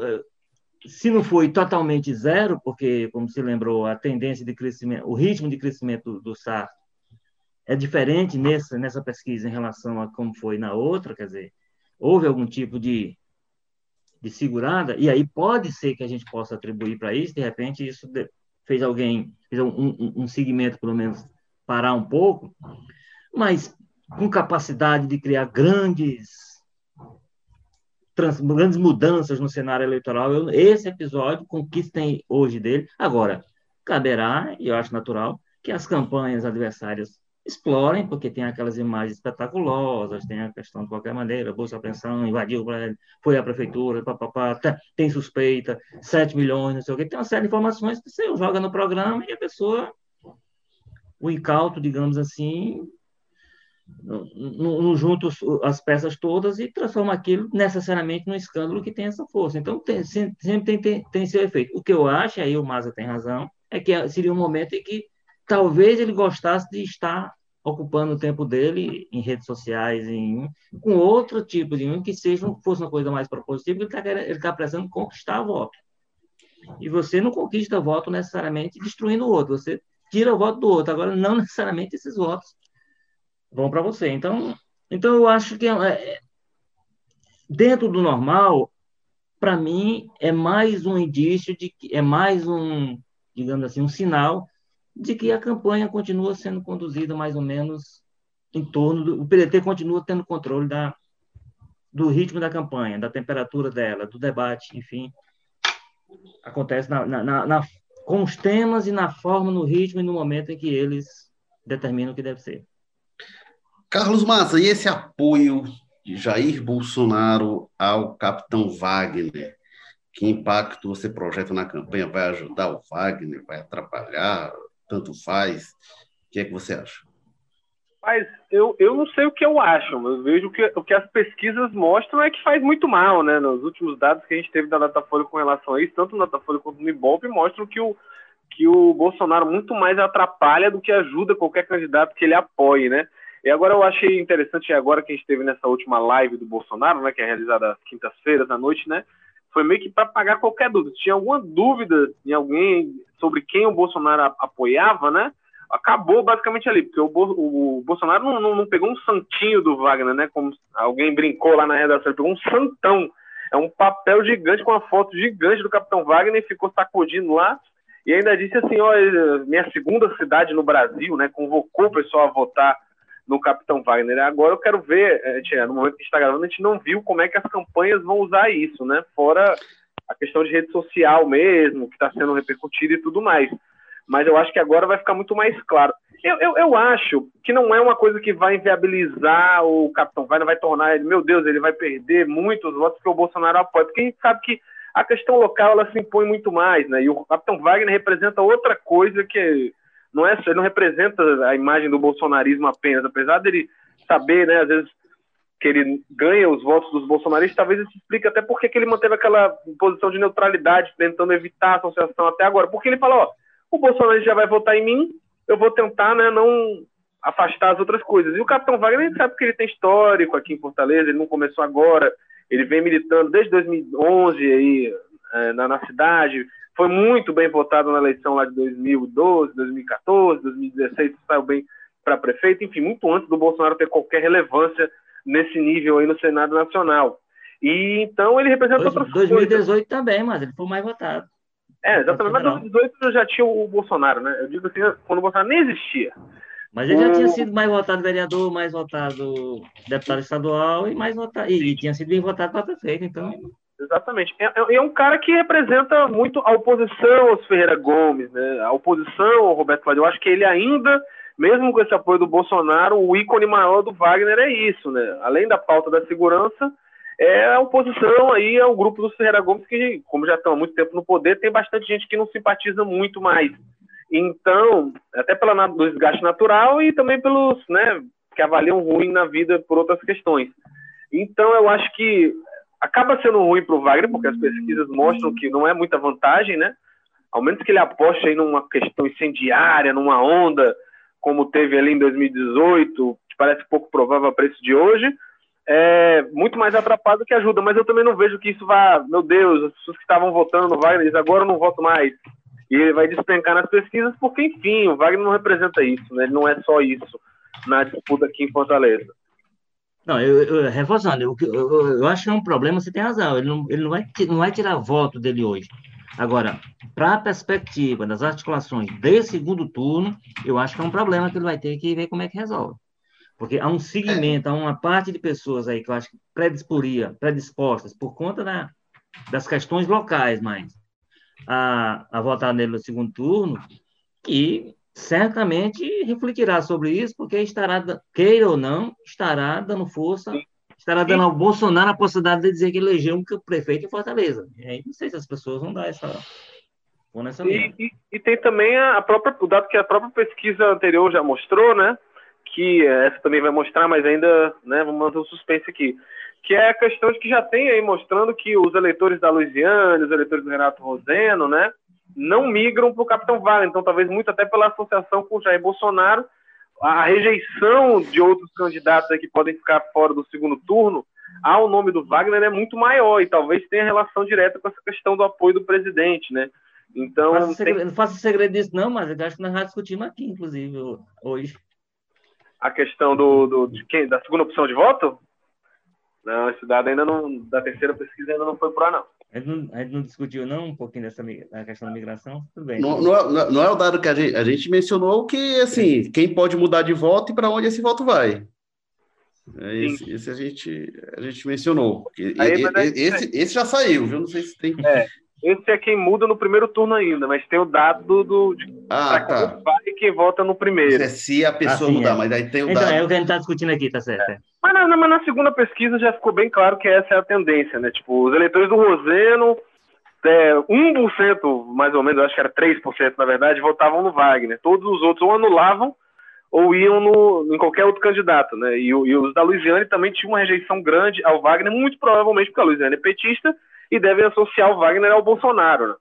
se não foi totalmente zero, porque como se lembrou a tendência de crescimento, o ritmo de crescimento do, SAR é diferente nessa nessa pesquisa em relação a como foi na outra, quer dizer, houve algum tipo de de segurada, e aí pode ser que a gente possa atribuir para isso, de repente isso fez alguém, fez um, um, um segmento pelo menos parar um pouco, mas com capacidade de criar grandes trans, grandes mudanças no cenário eleitoral. Eu, esse episódio, com tem hoje dele, agora, caberá, e eu acho natural, que as campanhas adversárias explorem, porque tem aquelas imagens espetaculosas, tem a questão de qualquer maneira, bolsa apreensão, invadiu, foi à prefeitura, papapá, tem suspeita, 7 milhões, não sei o quê, tem uma série de informações que você joga no programa e a pessoa o incauto, digamos assim, não junta as peças todas e transforma aquilo necessariamente num escândalo que tem essa força. Então, tem, sempre tem, tem, tem seu efeito. O que eu acho, aí o Maza tem razão, é que seria um momento em que talvez ele gostasse de estar ocupando o tempo dele em redes sociais, em, com outro tipo de um que seja fosse uma coisa mais propositiva, ele está ele tá precisando conquistar voto. E você não conquista voto necessariamente destruindo o outro, você tira o voto do outro. Agora, não necessariamente esses votos vão para você. Então, então, eu acho que é, é dentro do normal, para mim, é mais um indício de que é mais um, digamos assim, um sinal de que a campanha continua sendo conduzida mais ou menos em torno do. O PDT continua tendo controle da, do ritmo da campanha, da temperatura dela, do debate, enfim. Acontece na, na, na, com os temas e na forma, no ritmo e no momento em que eles determinam o que deve ser. Carlos Maza, e esse apoio de Jair Bolsonaro ao capitão Wagner? Que impacto você projeta na campanha? Vai ajudar o Wagner? Vai atrapalhar? tanto faz? O que é que você acha? Mas eu, eu não sei o que eu acho, eu vejo que o que as pesquisas mostram é que faz muito mal, né? Nos últimos dados que a gente teve da Datafolha com relação a isso, tanto no Datafolha quanto no Ibope, mostram que o, que o Bolsonaro muito mais atrapalha do que ajuda qualquer candidato que ele apoie, né? E agora eu achei interessante, agora que a gente teve nessa última live do Bolsonaro, né, que é realizada às quintas-feiras à noite, né, foi meio que para pagar qualquer dúvida. Se tinha alguma dúvida em alguém sobre quem o Bolsonaro apoiava, né? Acabou basicamente ali, porque o, Bo o Bolsonaro não, não, não, pegou um santinho do Wagner, né? Como alguém brincou lá na redação, ele pegou um santão. É um papel gigante com uma foto gigante do Capitão Wagner e ficou sacudindo lá. E ainda disse assim: ó, minha segunda cidade no Brasil, né? Convocou o pessoal a votar no Capitão Wagner. Agora eu quero ver, a gente, no momento que está gravando, a gente não viu como é que as campanhas vão usar isso, né? Fora a questão de rede social mesmo, que está sendo repercutida e tudo mais. Mas eu acho que agora vai ficar muito mais claro. Eu, eu, eu, acho que não é uma coisa que vai inviabilizar o Capitão Wagner, vai tornar ele, meu Deus, ele vai perder muitos votos que o Bolsonaro apoia, porque a gente sabe que a questão local ela se impõe muito mais, né? E o Capitão Wagner representa outra coisa que não é, ele não representa a imagem do bolsonarismo apenas, apesar dele saber, né, às vezes que ele ganha os votos dos bolsonaristas, talvez isso explique até porque que ele manteve aquela posição de neutralidade, tentando evitar a associação até agora, porque ele falou, ó, o Bolsonaro já vai votar em mim, eu vou tentar, né, não afastar as outras coisas. E o Capitão Wagner, a sabe que ele tem histórico aqui em Fortaleza, ele não começou agora, ele vem militando desde 2011 aí é, na, na cidade, foi muito bem votado na eleição lá de 2012, 2014, 2016, saiu bem para prefeito, enfim, muito antes do Bolsonaro ter qualquer relevância nesse nível aí no Senado Nacional. E então ele representa Dois, outras 2018 coisas. também, mas ele foi mais votado. É, exatamente. Mas em 2018 já tinha o Bolsonaro, né? Eu digo assim, quando o Bolsonaro nem existia. Mas ele o... já tinha sido mais votado vereador, mais votado deputado estadual e mais votado. E, e tinha sido bem votado para prefeito, então. Exatamente. É, é, é, um cara que representa muito a oposição aos Ferreira Gomes, né? a oposição ao Roberto Cláudio. Eu acho que ele ainda, mesmo com esse apoio do Bolsonaro, o ícone maior do Wagner é isso, né? Além da pauta da segurança, é a oposição aí ao grupo dos Ferreira Gomes, que, como já estão há muito tempo no poder, tem bastante gente que não simpatiza muito mais. Então, até pelo desgaste natural e também pelos, né, que avaliam ruim na vida por outras questões. Então, eu acho que acaba sendo ruim para o Wagner, porque as pesquisas mostram que não é muita vantagem, né? Ao menos que ele aposte aí numa questão incendiária, numa onda, como teve ali em 2018, que parece pouco provável a preço de hoje, é muito mais atrapado que ajuda. Mas eu também não vejo que isso vá, meu Deus, as pessoas que estavam votando no Wagner dizem, agora eu não voto mais. E ele vai despencar nas pesquisas, porque, enfim, o Wagner não representa isso, né? Ele não é só isso na disputa aqui em Fortaleza. Não, eu, eu reforçando, eu, eu, eu, acho que é um problema, você tem razão, ele não, ele não, vai, não vai tirar voto dele hoje. Agora, para a perspectiva das articulações de segundo turno, eu acho que é um problema que ele vai ter que ver como é que resolve. Porque há um segmento, há uma parte de pessoas aí que eu acho que predisporia, predispostas por conta da, das questões locais, mas a, a votar nele no segundo turno, que certamente refletirá sobre isso, porque estará, queira ou não, estará dando força, estará dando ao Bolsonaro a possibilidade de dizer que elegeu um prefeito em Fortaleza. E aí não sei se as pessoas vão dar essa, nessa linha. E, e, e, tem também a própria, o dado que a própria pesquisa anterior já mostrou, né? Que essa também vai mostrar, mas ainda, né? Vamos manter o suspense aqui. Que é a questão de que já tem aí mostrando que os eleitores da Louisiana, os eleitores do Renato Roseno, né? Não migram para o Capitão Wagner. Então, talvez muito até pela associação com o Jair Bolsonaro, a rejeição de outros candidatos que podem ficar fora do segundo turno ao nome do Wagner é muito maior e talvez tenha relação direta com essa questão do apoio do presidente, né? Então. Não faço, segredo, não faço segredo disso, não, mas eu acho que nós já discutimos aqui, inclusive, hoje. A questão do, do de quem, da segunda opção de voto? Não, esse dado ainda não. Da terceira pesquisa ainda não foi por lá, não. A gente não, a gente não discutiu, não, um pouquinho dessa da questão da migração? Tudo bem. Não, não, é, não é o dado que a gente, a gente mencionou que, assim, quem pode mudar de voto e para onde esse voto vai. É esse, esse, a, gente, a gente mencionou. Aí, esse, esse já saiu, viu? Não sei se tem. É, esse é quem muda no primeiro turno ainda, mas tem o dado do, de ah, tá. quem vai e quem vota no primeiro. É se a pessoa assim, mudar, é. mas aí tem o então, dado. é o que a gente está discutindo aqui, tá certo. É. Mas, na, mas na segunda pesquisa já ficou bem claro que essa é a tendência, né? Tipo, os eleitores do Roseno, é, 1% mais ou menos, acho que era 3% na verdade, votavam no Wagner. Todos os outros ou anulavam ou iam no, em qualquer outro candidato, né? E, e os da Luiziane também tinham uma rejeição grande ao Wagner, muito provavelmente porque a Luiziane é petista e devem associar o Wagner ao Bolsonaro. Né?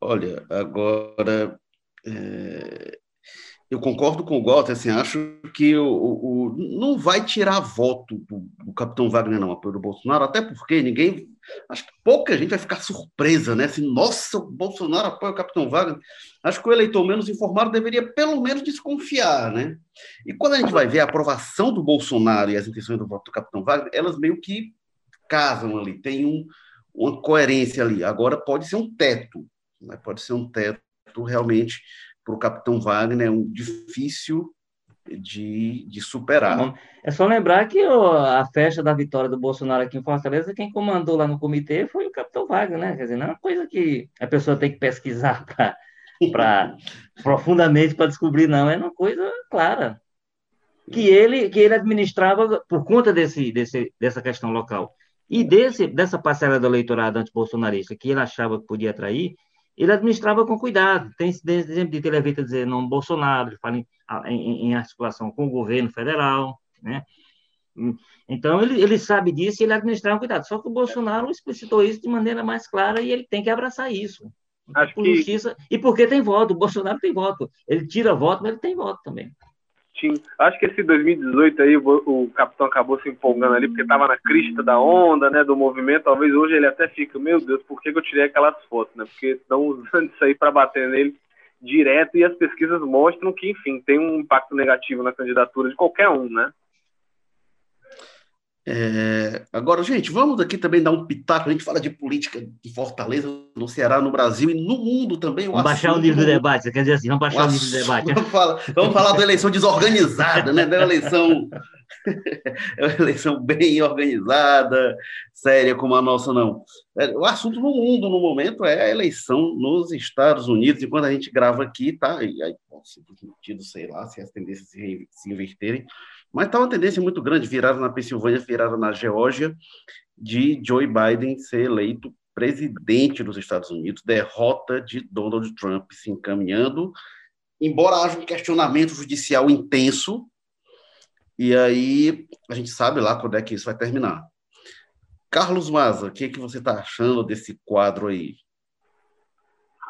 Olha, agora é, eu concordo com o Walter, assim, acho que o, o, não vai tirar voto do, do, Capitão Wagner, não, apoio do Bolsonaro, até porque ninguém, acho que pouca gente vai ficar surpresa, né? Assim, nossa, o Bolsonaro apoia o Capitão Wagner. Acho que o eleitor menos informado deveria pelo menos desconfiar, né? E quando a gente vai ver a aprovação do Bolsonaro e as intenções do voto do Capitão Wagner, elas meio que casam ali, tem um, uma coerência ali. Agora pode ser um teto, né? pode ser um teto realmente para o Capitão Wagner, é um difícil de, de superar. É só lembrar que a festa da vitória do Bolsonaro aqui em Fortaleza, quem comandou lá no comitê foi o Capitão Wagner, né? Quer dizer, não é uma coisa que a pessoa tem que pesquisar para profundamente para descobrir, não. É uma coisa clara que ele que ele administrava por conta desse, desse dessa questão local e desse dessa parcela do eleitorado antibolsonarista que ele achava que podia atrair ele administrava com cuidado. Tem exemplo de televita dizer nome Bolsonaro, ele fala em, em, em, articulação com o governo federal, né? Então, ele, ele sabe disso e ele administrava com cuidado. Só que o Bolsonaro explicitou isso de maneira mais clara e ele tem que abraçar isso. Acho por que... justiça, e porque tem voto, o Bolsonaro tem voto. Ele tira voto, mas ele tem voto também. Acho que esse 2018 aí o, capitão acabou se empolgando ali porque estava na crista da onda, né, do movimento. Talvez hoje ele até fique, meu Deus, por que, eu tirei aquelas fotos, né? Porque estão usando isso aí para bater nele direto e as pesquisas mostram que, enfim, tem um impacto negativo na candidatura de qualquer um, né? É, agora, gente, vamos aqui também dar um pitaco. A gente fala de política de Fortaleza, no Ceará, no Brasil e no mundo também. Vamos baixar o nível do debate, quer dizer assim, vamos baixar o, nível do debate. Vamos falar, vamos falar da eleição desorganizada, né? Da eleição, é uma eleição bem organizada, séria como a nossa, não. É, o assunto no mundo, no momento, é a eleição nos Estados Unidos, e quando a gente grava aqui, tá? E aí pode ser discutido, sei lá, se as tendências se, se inverterem mas está uma tendência muito grande, virada na Pensilvânia, virada na Geórgia, de Joe Biden ser eleito presidente dos Estados Unidos, derrota de Donald Trump se encaminhando, embora haja um questionamento judicial intenso, e aí a gente sabe lá quando é que isso vai terminar. Carlos Maza, o que, é que você está achando desse quadro aí?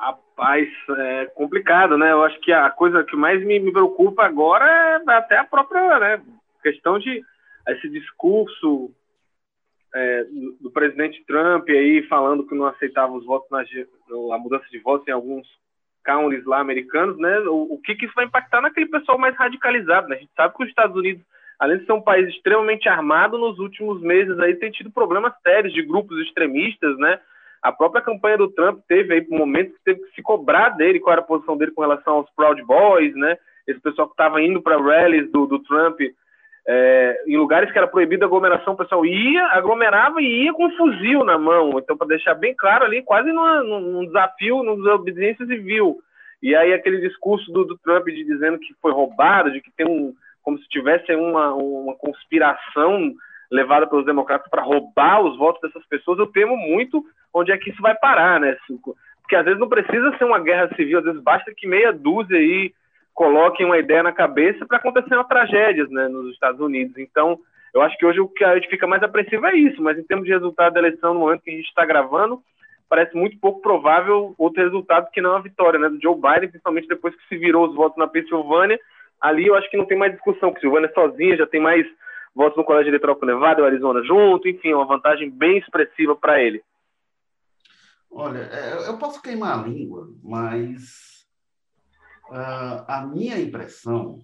Rapaz, é complicado, né? Eu acho que a coisa que mais me, me preocupa agora é até a própria né, questão de esse discurso é, do, do, presidente Trump aí falando que não aceitava os votos na a mudança de votos em alguns counties lá americanos, né? O, o que, que isso vai impactar naquele pessoal mais radicalizado, né? A gente sabe que os Estados Unidos, além de ser um país extremamente armado, nos últimos meses aí tem tido problemas sérios de grupos extremistas, né? A própria campanha do Trump teve aí momentos que teve que se cobrar dele, qual era a posição dele com relação aos Proud Boys, né? Esse pessoal que estava indo para rallies do, do Trump é, em lugares que era proibida aglomeração, o pessoal ia, aglomerava e ia com um fuzil na mão. Então, para deixar bem claro ali, quase numa, num desafio, numa obediência civil. E aí aquele discurso do, do, Trump de dizendo que foi roubado, de que tem um, como se tivesse uma, uma conspiração levada pelos democratas para roubar os votos dessas pessoas, eu temo muito onde é que isso vai parar, né? Porque às vezes não precisa ser uma guerra civil, às vezes basta que meia dúzia aí coloquem uma ideia na cabeça para acontecer uma tragédias, né, nos Estados Unidos. Então, eu acho que hoje o que a gente fica mais apreensivo é isso, mas em termos de resultado da eleição, no momento que a gente está gravando, parece muito pouco provável outro resultado que não a vitória, né, do Joe Biden, principalmente depois que se virou os votos na Pensilvânia. Ali eu acho que não tem mais discussão, porque Silvânia sozinha já tem mais votos no colégio eleitoral com Nevada e Arizona junto, enfim, uma vantagem bem expressiva para ele. Olha, é, eu posso queimar a língua, mas uh, a minha impressão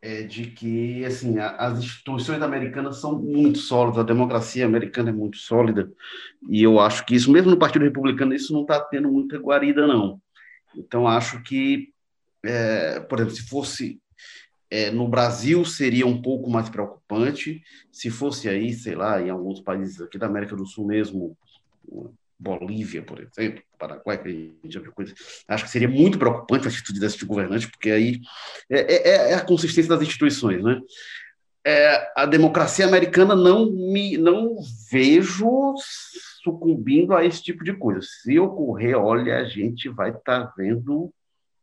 é de que assim as instituições americanas são muito sólidas, a democracia americana é muito sólida e eu acho que isso, mesmo no Partido Republicano, isso não está tendo muita guarida não. Então acho que, é, por exemplo, se fosse é, no Brasil seria um pouco mais preocupante. Se fosse aí, sei lá, em alguns países aqui da América do Sul mesmo, Bolívia, por exemplo, Paraguai, que a gente já viu coisa. Acho que seria muito preocupante a atitude desse governante, porque aí é, é, é a consistência das instituições, né? É, a democracia americana não me não vejo sucumbindo a esse tipo de coisa. Se ocorrer, olha, a gente vai estar tá vendo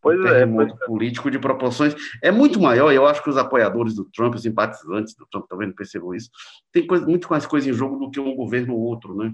Pois um é, terremoto é. político de proporções é muito maior, e eu acho que os apoiadores do Trump, os simpatizantes do Trump também não percebam isso, tem coisa, muito mais coisa em jogo do que um governo ou outro, né?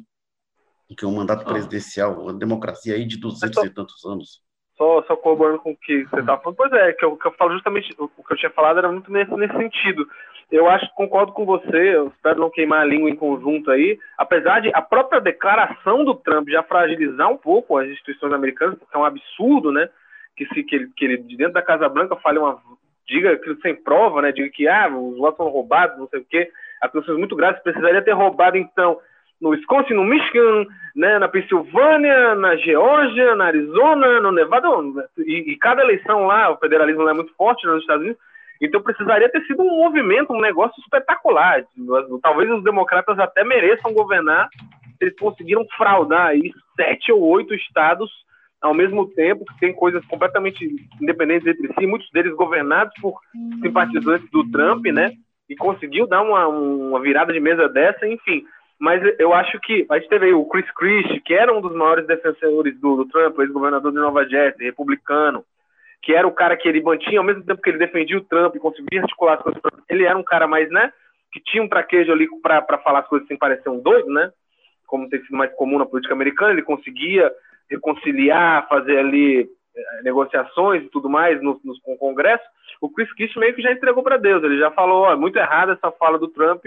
Do que um mandato ah. presidencial, uma democracia aí de 200 só, e tantos anos. Só, só corroborando com o que você estava falando, pois é, que eu, que eu falo justamente, o que eu tinha falado era muito nesse, nesse sentido. Eu acho, concordo com você, eu espero não queimar a língua em conjunto aí, apesar de a própria declaração do Trump já fragilizar um pouco as instituições americanas, porque é um absurdo, né? Que, se, que, ele, que ele de dentro da Casa Branca fale uma diga aquilo sem prova, né? Diga que ah, os votos foram roubados, não sei o quê, acusações muito graves, precisaria ter roubado então no Wisconsin, no Michigan, né, na Pensilvânia, na Geórgia, na Arizona, no Nevada, e, e, cada eleição lá, o federalismo lá é muito forte né, nos Estados Unidos, então precisaria ter sido um movimento, um negócio espetacular. Talvez os democratas até mereçam governar eles conseguiram fraudar aí sete ou oito estados ao mesmo tempo que tem coisas completamente independentes entre si, muitos deles governados por simpatizantes do Trump, né? E conseguiu dar uma, uma virada de mesa dessa, enfim. Mas eu acho que a gente teve aí o Chris Christie, que era um dos maiores defensores do, do Trump, ex-governador de Nova Jersey, republicano, que era o cara que ele mantinha, ao mesmo tempo que ele defendia o Trump e conseguia articular as coisas, ele era um cara mais, né? Que tinha um traquejo ali para falar as coisas sem parecer um doido, né? Como tem sido mais comum na política americana, ele conseguia reconciliar, fazer ali eh, negociações e tudo mais no, no, Congresso, o Chris Christie meio que já entregou para Deus. Ele já falou, é muito errada essa fala do Trump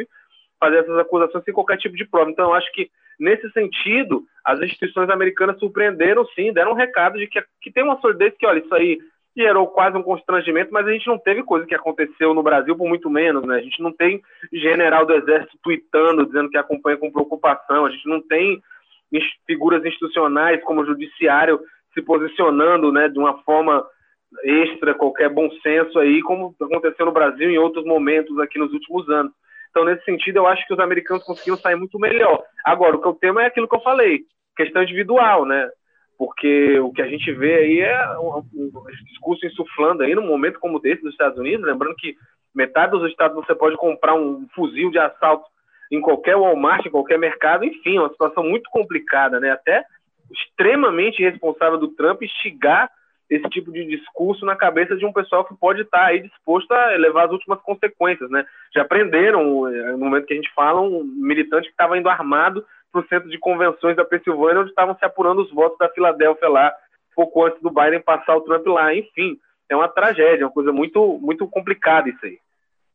fazer essas acusações sem qualquer tipo de prova. Então, eu acho que, nesse sentido, as instituições americanas surpreenderam, sim, deram um recado de que, que tem uma solidez que, olha, isso aí gerou quase um constrangimento, mas a gente não teve coisa que aconteceu no Brasil por muito menos, né? A gente não tem general do Exército tweetando, dizendo que acompanha com preocupação, a gente não tem figuras institucionais como o judiciário se posicionando né, de uma forma extra, qualquer bom senso aí, como aconteceu no Brasil em outros momentos aqui nos últimos anos. Então, nesse sentido, eu acho que os americanos conseguiram sair muito melhor. Agora, o que eu temo é aquilo que eu falei, questão individual, né? Porque o que a gente vê aí é um, um discurso insuflando aí num momento como desse dos Estados Unidos, lembrando que metade dos estados você pode comprar um fuzil de assalto em qualquer Walmart, em qualquer mercado, enfim, é uma situação muito complicada, né? Até extremamente irresponsável do Trump instigar esse tipo de discurso na cabeça de um pessoal que pode estar aí disposto a levar as últimas consequências, né? Já prenderam, eh, no momento que a gente fala, um militante que estava indo armado para o centro de convenções da Pensilvânia, onde estavam se apurando os votos da Filadélfia lá, pouco antes do Biden passar o Trump lá. Enfim, é uma tragédia, é uma coisa muito, muito complicada isso aí.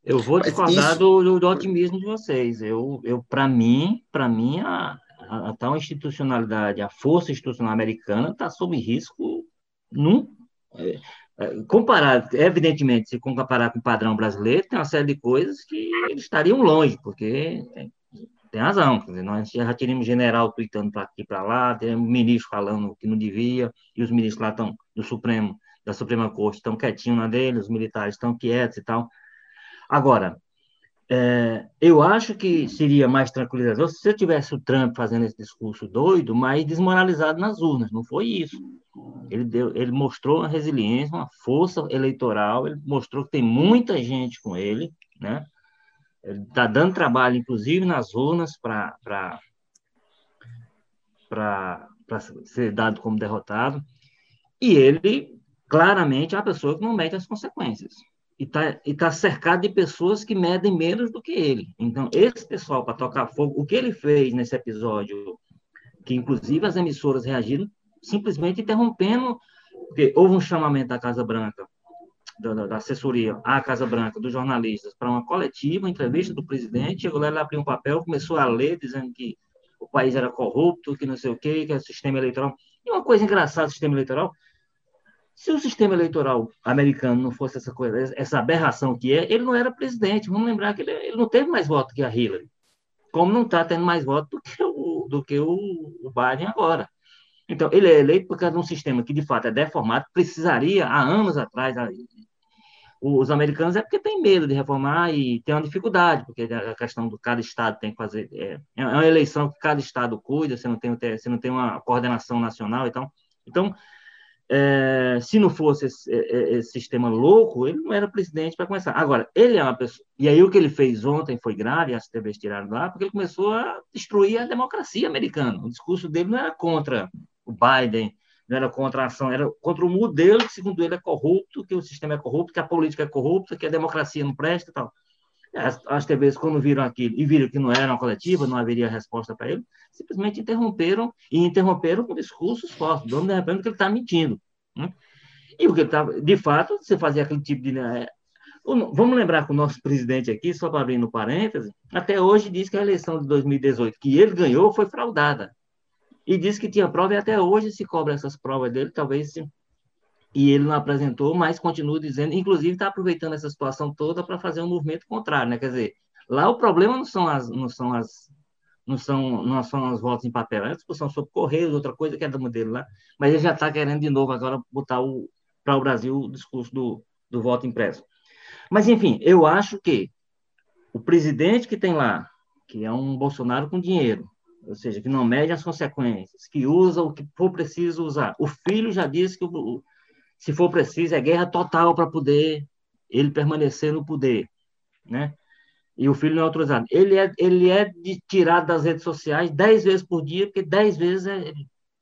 Eu vou discordar isso... do, do, otimismo de vocês. Eu, eu para mim, para mim a, a, a, tal institucionalidade, a força institucional americana está sob risco num é, é, comparar, evidentemente, se comparar com o padrão brasileiro, tem uma série de coisas que eles estariam longe, porque tem, tem razão, quer dizer, nós já tivemos general tweetando para aqui para lá, temos ministro falando que não devia, e os ministros lá estão do Supremo, da Suprema Corte estão quietinhos na dele, os militares estão quietos e tal. Agora, é, eu acho que seria mais tranquilizador se eu tivesse o Trump fazendo esse discurso doido, mas desmoralizado nas urnas. Não foi isso. Ele, deu, ele mostrou uma resiliência, uma força eleitoral, ele mostrou que tem muita gente com ele, né? Ele está dando trabalho, inclusive, nas urnas para ser dado como derrotado. E ele, claramente, é uma pessoa que não mede as consequências. E está e tá cercado de pessoas que medem menos do que ele. Então, esse pessoal, para tocar fogo, o que ele fez nesse episódio, que inclusive as emissoras reagiram simplesmente interrompendo, porque houve um chamamento da Casa Branca da, da, assessoria à Casa Branca, dos jornalistas, para uma coletiva, uma entrevista do presidente, chegou lá, ele abriu um papel, começou a ler, dizendo que o país era corrupto, que não sei o quê, que o sistema eleitoral. E uma coisa engraçada do sistema eleitoral, se o sistema eleitoral americano não fosse essa coisa, essa aberração que é, ele não era presidente. Vamos lembrar que ele, ele não teve mais voto que a Hillary, como não está tendo mais voto do que o, do que o, o Biden agora. Então, ele é eleito por causa de um sistema que, de fato, é deformado, precisaria, há anos atrás, os americanos é porque tem medo de reformar e tem uma dificuldade, porque a questão do cada estado tem que fazer. É, é uma eleição que cada estado cuida, você não tem, você não tem uma coordenação nacional. Então, então é, se não fosse esse, é, é, esse, sistema louco, ele não era presidente para começar. Agora, ele é uma pessoa. E aí o que ele fez ontem foi grave, as TVs tiraram lá, porque ele começou a destruir a democracia americana. O discurso dele não era contra o Biden, não era contra a ação, era contra o modelo que, segundo ele, é corrupto, que o sistema é corrupto, que a política é corrupta, que a democracia não presta e tal. As, TVs, quando viram aquilo e viram que não era uma coletiva, não haveria resposta para ele, simplesmente interromperam, e interromperam com discursos fortes, dando de repente que ele está mentindo. Né? E o que ele estava, de fato, você fazia aquele tipo de. Né, vamos lembrar que o nosso presidente aqui, só para abrir no parêntese, até hoje diz que a eleição de 2018 que ele ganhou foi fraudada e disse que tinha prova e até hoje se cobra essas provas dele, talvez se... e ele não apresentou, mas continua dizendo, inclusive está aproveitando essa situação toda para fazer um movimento contrário, né? Quer dizer, lá o problema não são as não são as não são não são as votos em papel, é a discussão sobre correios, outra coisa que é do modelo lá, mas ele já está querendo de novo agora botar o para o Brasil o discurso do, do voto impresso. Mas enfim, eu acho que o presidente que tem lá, que é um Bolsonaro com dinheiro, ou seja, que não mede as consequências, que usa o que for preciso usar. O filho já disse que, se for preciso, é guerra total para poder ele permanecer no poder, né? E o filho não é autorizado. Ele é, ele é tirado das redes sociais dez vezes por dia, porque dez vezes é,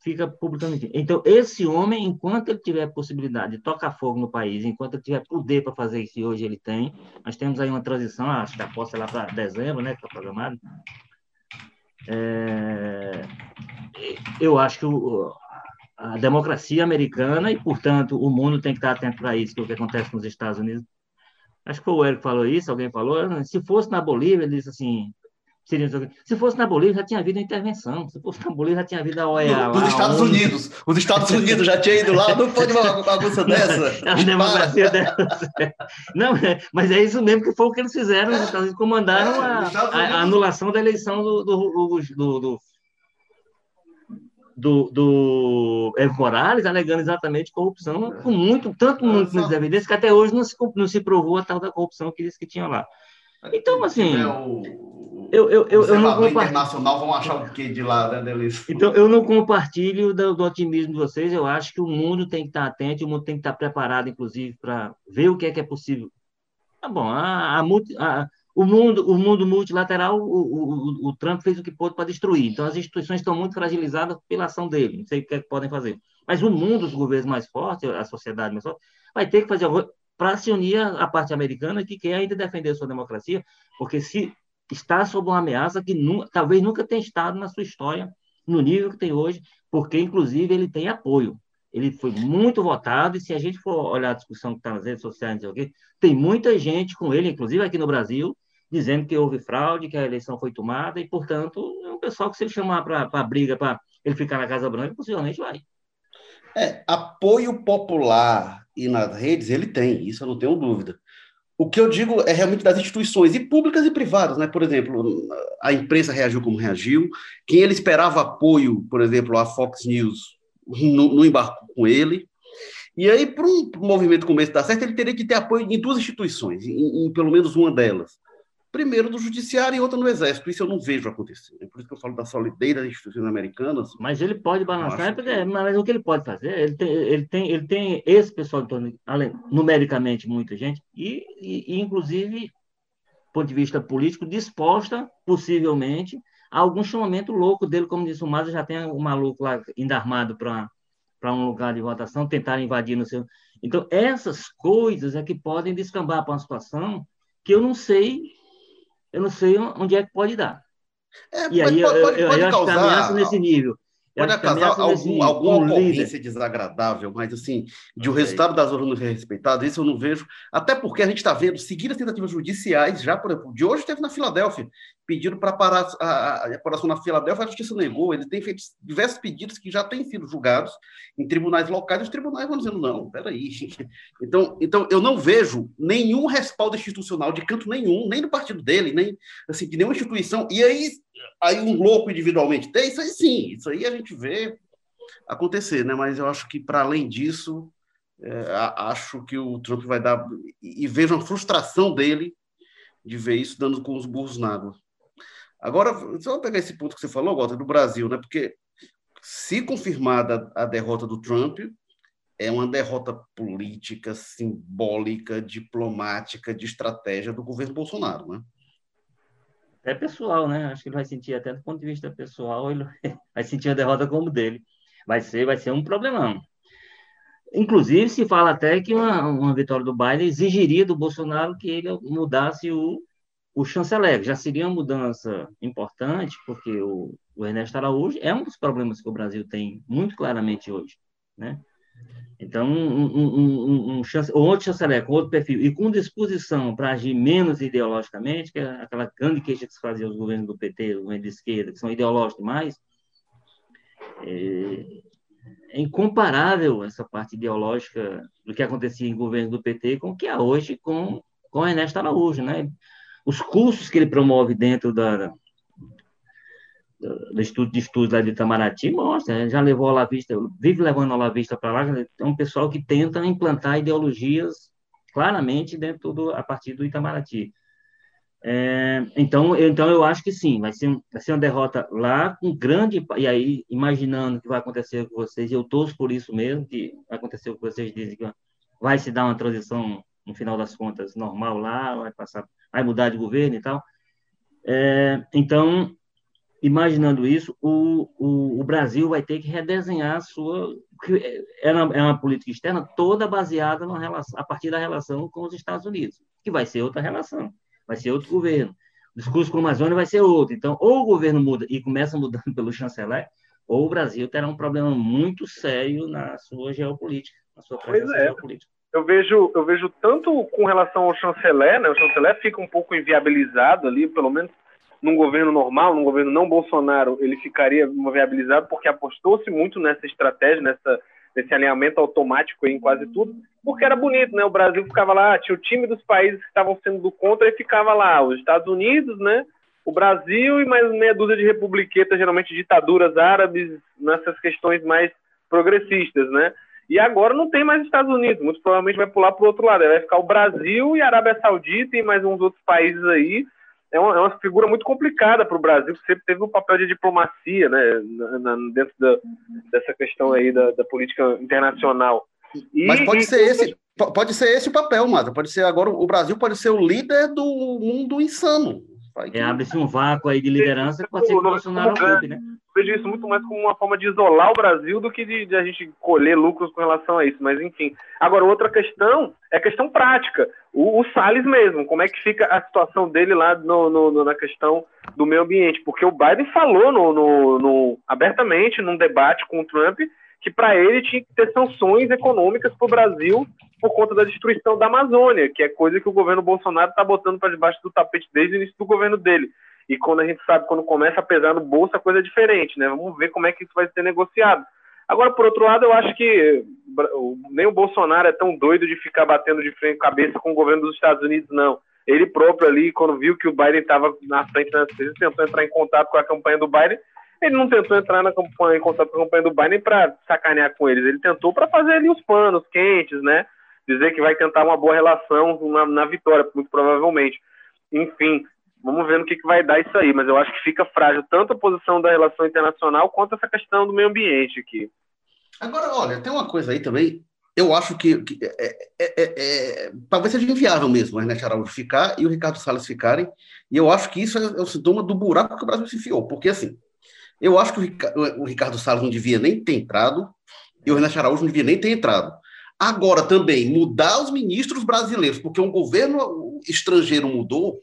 fica publicando. Então, esse homem, enquanto ele tiver possibilidade de tocar fogo no país, enquanto ele tiver poder para fazer isso, e hoje ele tem, nós temos aí uma transição, acho que a posse é lá para dezembro, né, que está programado, é, eu acho que o, a democracia americana e, portanto, o mundo tem que estar atento para isso, que é o que acontece nos Estados Unidos. Acho que foi o Eric que falou isso, alguém falou. Se fosse na Bolívia, ele disse assim: se fosse na Bolívia, já tinha havido intervenção. Se fosse na Bolívia, já tinha havido a OEA. Os Estados Unidos. Os Estados Unidos já tinham ido lá. Não pode uma bagunça dessa. A democracia dessa. Não, é, mas é isso mesmo que foi o que eles fizeram. Os Estados Unidos comandaram é, a, a, a, anulação da eleição do, do, do, do do, do Evo Morales, alegando exatamente corrupção, com muito, tanto muito muitas evidências, que até hoje não se, não se provou a tal da corrupção que disse que tinha lá. Então, assim. É eu, eu, eu, eu não compartilho. internacional vão achar o quê de lá, né, Delícia? Então, eu não compartilho do, do, otimismo de vocês. Eu acho que o mundo tem que estar atento, o mundo tem que estar preparado, inclusive, para ver o que é que é possível. Tá bom, a, a, a, o, mundo, o mundo multilateral, o, o, o Trump fez o que pôde para destruir. Então, as instituições estão muito fragilizadas pela ação dele. Não sei o que, é que podem fazer. Mas o mundo, os governos mais fortes, a sociedade mais forte, vai ter que fazer para se unir à parte americana que quer ainda defender a sua democracia, porque se está sob uma ameaça que talvez nunca tenha estado na sua história no nível que tem hoje, porque inclusive ele tem apoio. Ele foi muito votado, e se a gente for olhar a discussão que está nas redes sociais, tem muita gente com ele, inclusive aqui no Brasil, dizendo que houve fraude, que a eleição foi tomada, e, portanto, é um pessoal que, se ele chamar para a briga, para ele ficar na Casa Branca, possivelmente vai. É, apoio popular e nas redes ele tem, isso eu não tenho dúvida. O que eu digo é realmente das instituições, e públicas e privadas, né? Por exemplo, a imprensa reagiu como reagiu. Quem ele esperava apoio, por exemplo, a Fox News, não, embarcou com ele. E aí, para um, movimento como esse dar certo, ele teria que ter apoio em duas instituições, em, em pelo menos uma delas primeiro do judiciário e outra no exército. Isso eu não vejo acontecer. É por isso que eu falo da solidez das instituições americanas. Mas ele pode balançar, que... É, mas o que ele pode fazer? Ele tem, ele tem, ele tem esse pessoal além, numericamente muita gente, e, e, e inclusive ponto de vista político, disposta, possivelmente, a algum chamamento louco dele, como disse o Maza, já tem um maluco lá ainda armado para para um lugar de votação, tentar invadir no seu. Então, essas coisas é que podem descambar para uma situação que eu não sei, eu não sei onde é que pode dar. É, e aí pode, pode, eu, eu, eu acho que ameaça nesse nível. Pode acabar algum, alguma ocorrência desagradável, mas assim, de o resultado das urnas ser respeitado, isso eu não vejo. Até porque a gente está vendo seguir as tentativas judiciais, já, por exemplo, de hoje teve na Filadélfia, pedido para parar a, a, apuração na Filadélfia, a justiça negou. Ele tem feito diversos pedidos que já têm sido julgados em tribunais locais, e os tribunais vão dizendo, não, peraí. Então, então, eu não vejo nenhum respaldo institucional de canto nenhum, nem do partido dele, nem assim, de nenhuma instituição. E aí, aí um louco individualmente tem, isso aí sim, isso aí a gente vê acontecer, né? Mas eu acho que, para além disso, é, acho que o Trump vai dar. E, vejo a frustração dele de ver isso dando com os burros na água. Agora, só pegar esse ponto que você falou, Walter, do Brasil, né? Porque se confirmada a derrota do Trump, é uma derrota política, simbólica, diplomática, de estratégia do governo Bolsonaro, né? É pessoal, né? Acho que ele vai sentir até do ponto de vista pessoal, ele vai sentir a derrota como dele. Vai ser, vai ser um problemão. Inclusive, se fala até que uma, uma vitória do Biden exigiria do Bolsonaro que ele mudasse o, o chanceler. Já seria uma mudança importante, porque o, o Ernesto Araújo é um dos problemas que o Brasil tem muito claramente hoje, né? Então, um, um, um, um outro chanceler com outro perfil e com disposição para agir menos ideologicamente, que é aquela grande queixa que se fazia os governos do PT, os governos de esquerda, que são ideológicos demais, é, é incomparável essa parte ideológica do que acontecia em governo do PT com o que há hoje com, com Ernesto Araújo, né? os cursos que ele promove dentro da, do estudo de estudos lá de Itamaraty mostra, né? já levou a Olavista, vive levando a Olavista para lá, é um pessoal que tenta implantar ideologias claramente dentro do, a partir do Itamaraty. É, então, então eu acho que sim, vai ser, vai ser uma derrota lá com grande e aí imaginando que vai acontecer com vocês, eu torço por isso mesmo que vai acontecer com vocês dizem que vai se dar uma transição no final das contas normal lá, vai passar vai mudar de governo e tal. É, então, imaginando isso, o, o, o, Brasil vai ter que redesenhar a sua. É uma, é uma política externa toda baseada na relação, a partir da relação com os Estados Unidos, que vai ser outra relação, vai ser outro governo. O discurso com a Amazônia vai ser outro. Então, ou o governo muda e começa mudando pelo chanceler, ou o Brasil terá um problema muito sério na sua geopolítica, na sua presença é. geopolítica eu vejo, eu vejo tanto com relação ao chanceler, né? O chanceler fica um pouco inviabilizado ali, pelo menos num governo normal, num governo não Bolsonaro, ele ficaria inviabilizado porque apostou-se muito nessa estratégia, nessa nesse alinhamento automático em quase tudo, porque era bonito, né? O Brasil ficava lá, tinha o time dos países que estavam sendo do contra e ficava lá, os Estados Unidos, né? O Brasil e mais meia dúzia de republiquetas, geralmente ditaduras árabes, nessas questões mais progressistas, né? E agora não tem mais Estados Unidos, muito provavelmente vai pular para o outro lado. Vai ficar o Brasil e a Arábia Saudita e mais uns outros países aí. É uma, é uma figura muito complicada para o Brasil, que sempre teve um papel de diplomacia né, na, na, dentro da, dessa questão aí da, da política internacional. E, Mas pode e, ser esse, pode ser esse o papel, Mata. Pode ser agora o Brasil pode ser o líder do mundo insano. É, abre-se um vácuo aí de liderança que pode ser que o Bolsonaro ocupe, né? vejo isso muito mais como uma forma de isolar o Brasil do que de, de, a gente colher lucros com relação a isso. Mas, enfim. Agora, outra questão é questão prática. O, o Salles mesmo, como é que fica a situação dele lá no, no, na questão do meio ambiente? Porque o Biden falou no, no abertamente num debate com o Trump que para ele tinha que ter sanções econômicas para o Brasil por conta da destruição da Amazônia, que é coisa que o governo Bolsonaro está botando para debaixo do tapete desde o início do governo dele. E quando a gente sabe, quando começa a pesar no bolso, a coisa é diferente, né? Vamos ver como é que isso vai ser negociado. Agora, por outro lado, eu acho que nem o Bolsonaro é tão doido de ficar batendo de frente cabeça com o governo dos Estados Unidos, não. Ele próprio ali, quando viu que o Biden estava na frente das coisas, tentou entrar em contato com a campanha do Biden. Ele não tentou entrar na campanha, em contato com a campanha do Biden para sacanear com eles. Ele tentou para fazer ali os panos quentes, né? Dizer que vai tentar uma boa relação na, na vitória, muito provavelmente. Enfim, Vamos ver no que, que vai dar isso aí, mas eu acho que fica frágil tanto a posição da relação internacional quanto essa questão do meio ambiente aqui. Agora, olha, tem uma coisa aí também. eu acho que, que é, é, é, talvez seja inviável mesmo o Ernesto Araújo ficar e o Ricardo Salles ficarem, e eu acho que isso é, o sintoma do buraco que o Brasil se enfiou, porque assim, eu acho que o, o Ricardo Salles não devia nem ter entrado, e o Ernesto Araújo não devia nem ter entrado. Agora, também, mudar os ministros brasileiros, porque um governo estrangeiro mudou,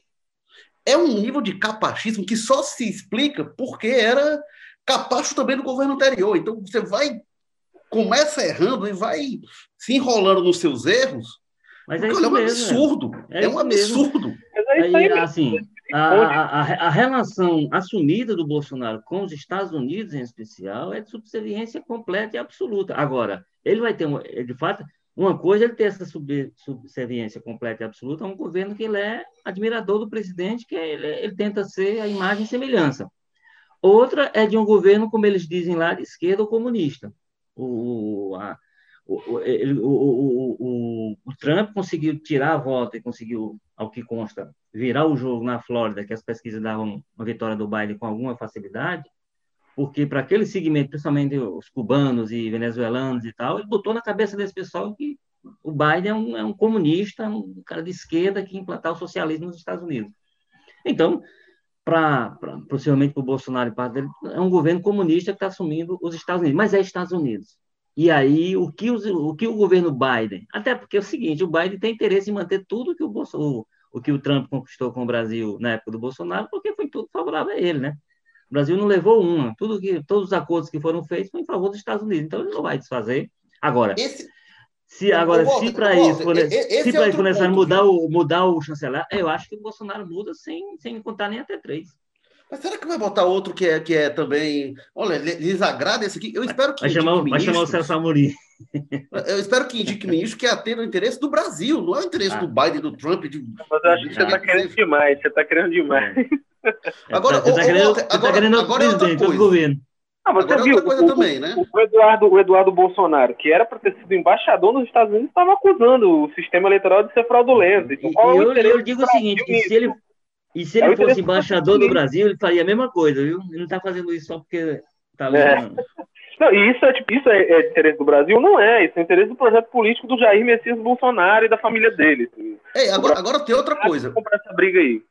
é um nível de capachismo que só se explica porque era capacho também do governo anterior. Então, você vai, começa errando e vai se enrolando nos seus erros, mas é, isso é um mesmo, absurdo. É, é um absurdo. É Aí, assim, a, a, a, relação assumida do Bolsonaro com os Estados Unidos, em especial, é de subserviência completa e absoluta. Agora, ele vai ter, de fato, uma coisa é ele ter essa subserviência completa e absoluta a um governo que ele é admirador do presidente, que ele, ele tenta ser a imagem e semelhança. Outra é de um governo, como eles dizem lá, de esquerda ou comunista. O, a, o, o, o, o, Trump conseguiu tirar a volta e conseguiu, ao que consta, virar o jogo na Flórida, que as pesquisas davam uma vitória do Biden com alguma facilidade, porque para aquele segmento, principalmente os cubanos e venezuelanos e tal, ele botou na cabeça desse pessoal que o Biden é um, é um comunista, um cara de esquerda que implantar o socialismo nos Estados Unidos. Então, para possivelmente para o Bolsonaro e para dele, é um governo comunista que está assumindo os Estados Unidos, mas é Estados Unidos. E aí, o que, os, o que o governo Biden, até porque é o seguinte, o Biden tem interesse em manter tudo que o, o, o que o Trump conquistou com o Brasil na época do Bolsonaro, porque foi tudo favorável a ele, né? O Brasil não levou uma, tudo que, todos os acordos que foram feitos foram em favor dos Estados Unidos, então ele não vai desfazer. Agora, esse, se agora se para isso, for, se para isso for necessário mudar o mudar o chanceler, eu acho que o Bolsonaro muda sem sem contar nem até três. Mas será que vai botar outro que é, que é também. Olha, lhes agrada esse aqui? Eu espero que. Vai chamar, vai chamar o Celso Amorim. Eu espero que indique ministro que atenda o interesse do Brasil, não é o interesse ah. do Biden, do Trump. De, Mas eu acho que você está querendo demais, você está querendo demais. Agora, está querendo, tá agora, querendo agora é outra coisa. governo. Ah, você agora viu, coisa o, também, né? o, Eduardo, o Eduardo Bolsonaro, que era para ter sido embaixador nos Estados Unidos, estava acusando o sistema eleitoral de ser fraudulento. Então, é eu, eu digo o seguinte, se ele, e se ele é fosse embaixador do Brasil, ele faria a mesma coisa, viu? Ele não está fazendo isso só porque está lendo. É. Não, e isso é, tipo, isso é, é interesse do Brasil? Não é. Isso é interesse do projeto político do Jair Messias Bolsonaro e da família dele. Ei, agora, agora tem outra coisa. Comprar essa briga aí.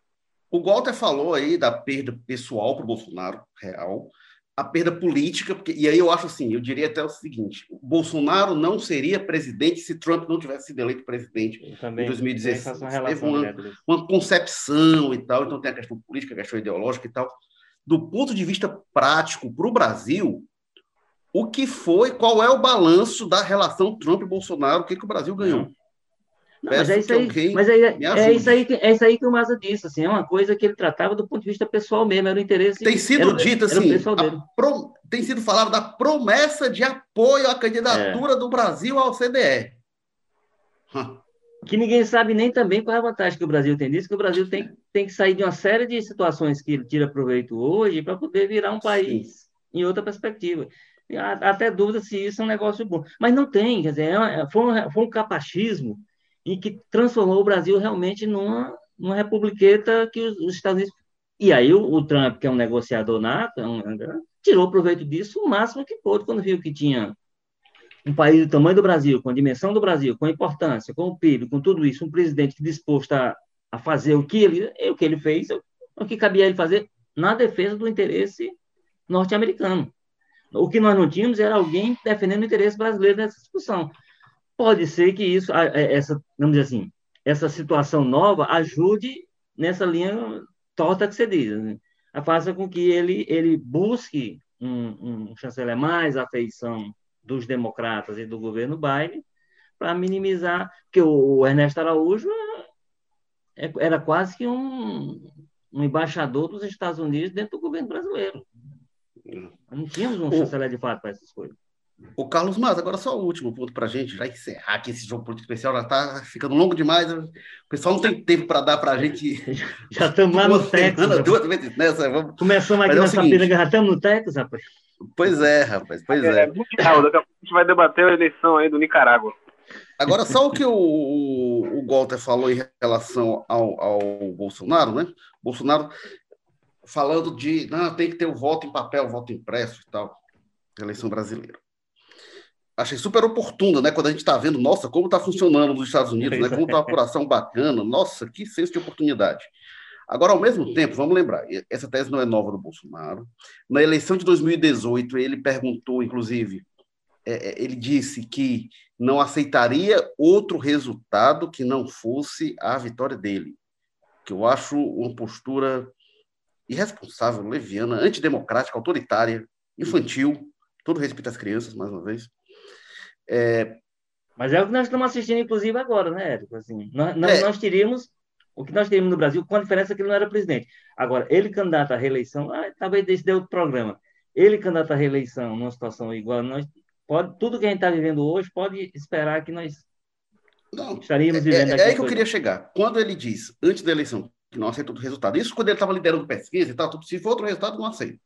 O Walter falou aí da perda pessoal para o Bolsonaro, real a perda política, porque, e aí eu acho assim, eu diria até o seguinte, o Bolsonaro não seria presidente se Trump não tivesse sido eleito presidente em 2016. Teve uma, uma, concepção e tal, então tem a questão política, a questão ideológica e tal. Do ponto de vista prático para o Brasil, o que foi, qual é o balanço da relação Trump-Bolsonaro, o que, que o Brasil ganhou? Não, mas é isso aí, mas é, é, isso aí, é isso aí que o Maza disse, assim, é uma coisa que ele tratava do ponto de vista pessoal mesmo, era o interesse... Tem sido era, dito assim, pro, tem sido falado da promessa de apoio à candidatura é. do Brasil ao CDE. Que ninguém sabe nem também qual é a vantagem que o Brasil tem disso, que o Brasil tem, tem que sair de uma série de situações que ele tira proveito hoje para poder virar um país Sim. em outra perspectiva. Até dúvida se isso é um negócio bom. Mas não tem, quer dizer, é foi, um, foi um capachismo e que transformou o Brasil realmente numa, numa republiqueta que os, os Estados Unidos. E aí o, o, Trump, que é um negociador nato, é um, tirou proveito disso o máximo que pôde, quando viu que tinha um país do tamanho do Brasil, com a dimensão do Brasil, com a importância, com o PIB, com tudo isso, um presidente disposto a, a fazer o que ele, o que ele fez, o que cabia ele fazer na defesa do interesse norte-americano. O que nós não tínhamos era alguém defendendo o interesse brasileiro nessa discussão pode ser que isso, é, essa, vamos dizer assim, essa situação nova ajude nessa linha torta que você diz, né? faça com que ele, ele busque um, um chanceler mais afeição dos democratas e do governo Biden para minimizar, porque o Ernesto Araújo é, era quase que um, um embaixador dos Estados Unidos dentro do governo brasileiro. Hum. Não tínhamos um chanceler de fato para essas coisas. O Carlos Mas, agora só o último ponto para a gente já encerrar aqui esse jogo político especial, já está ficando longo demais. O pessoal não tem tempo para dar para a gente. Já estamos lá no Texas. Duas vezes nessa. Vamos... Começamos aqui é nessa piranga, já estamos no Texas, rapaz. Pois é, rapaz, pois é. é. Mundial, daqui a pouco a gente vai debater a eleição aí do Nicarágua. Agora, só o que o, o, o Walter falou em relação ao, ao Bolsonaro, né? Bolsonaro falando de não, tem que ter o voto em papel, o voto impresso e tal, eleição brasileira. Achei super oportuna, né? Quando a gente está vendo, nossa, como está funcionando nos Estados Unidos, né? Como está uma apuração bacana, nossa, que senso de oportunidade. Agora, ao mesmo tempo, vamos lembrar, essa tese não é nova do Bolsonaro. Na eleição de 2018, ele perguntou, inclusive, é, é, ele disse que não aceitaria outro resultado que não fosse a vitória dele, que eu acho uma postura irresponsável, leviana, antidemocrática, autoritária, infantil, todo respeito às crianças, mais uma vez. É... Mas é o que nós estamos assistindo, inclusive, agora, né, Érico? Assim, nós, nós, é... nós teríamos o que nós teríamos no Brasil, com a diferença que ele não era presidente. Agora, ele candidato à reeleição, ah, talvez desse deu outro programa. Ele candidato à reeleição numa situação igual, nós pode, tudo que a gente está vivendo hoje pode esperar que nós não, estaríamos é, vivendo. É, é aí que eu queria chegar. Quando ele diz, antes da eleição, que não aceita o resultado, isso quando ele estava liderando pesquisa e tal, se for outro resultado, não aceita.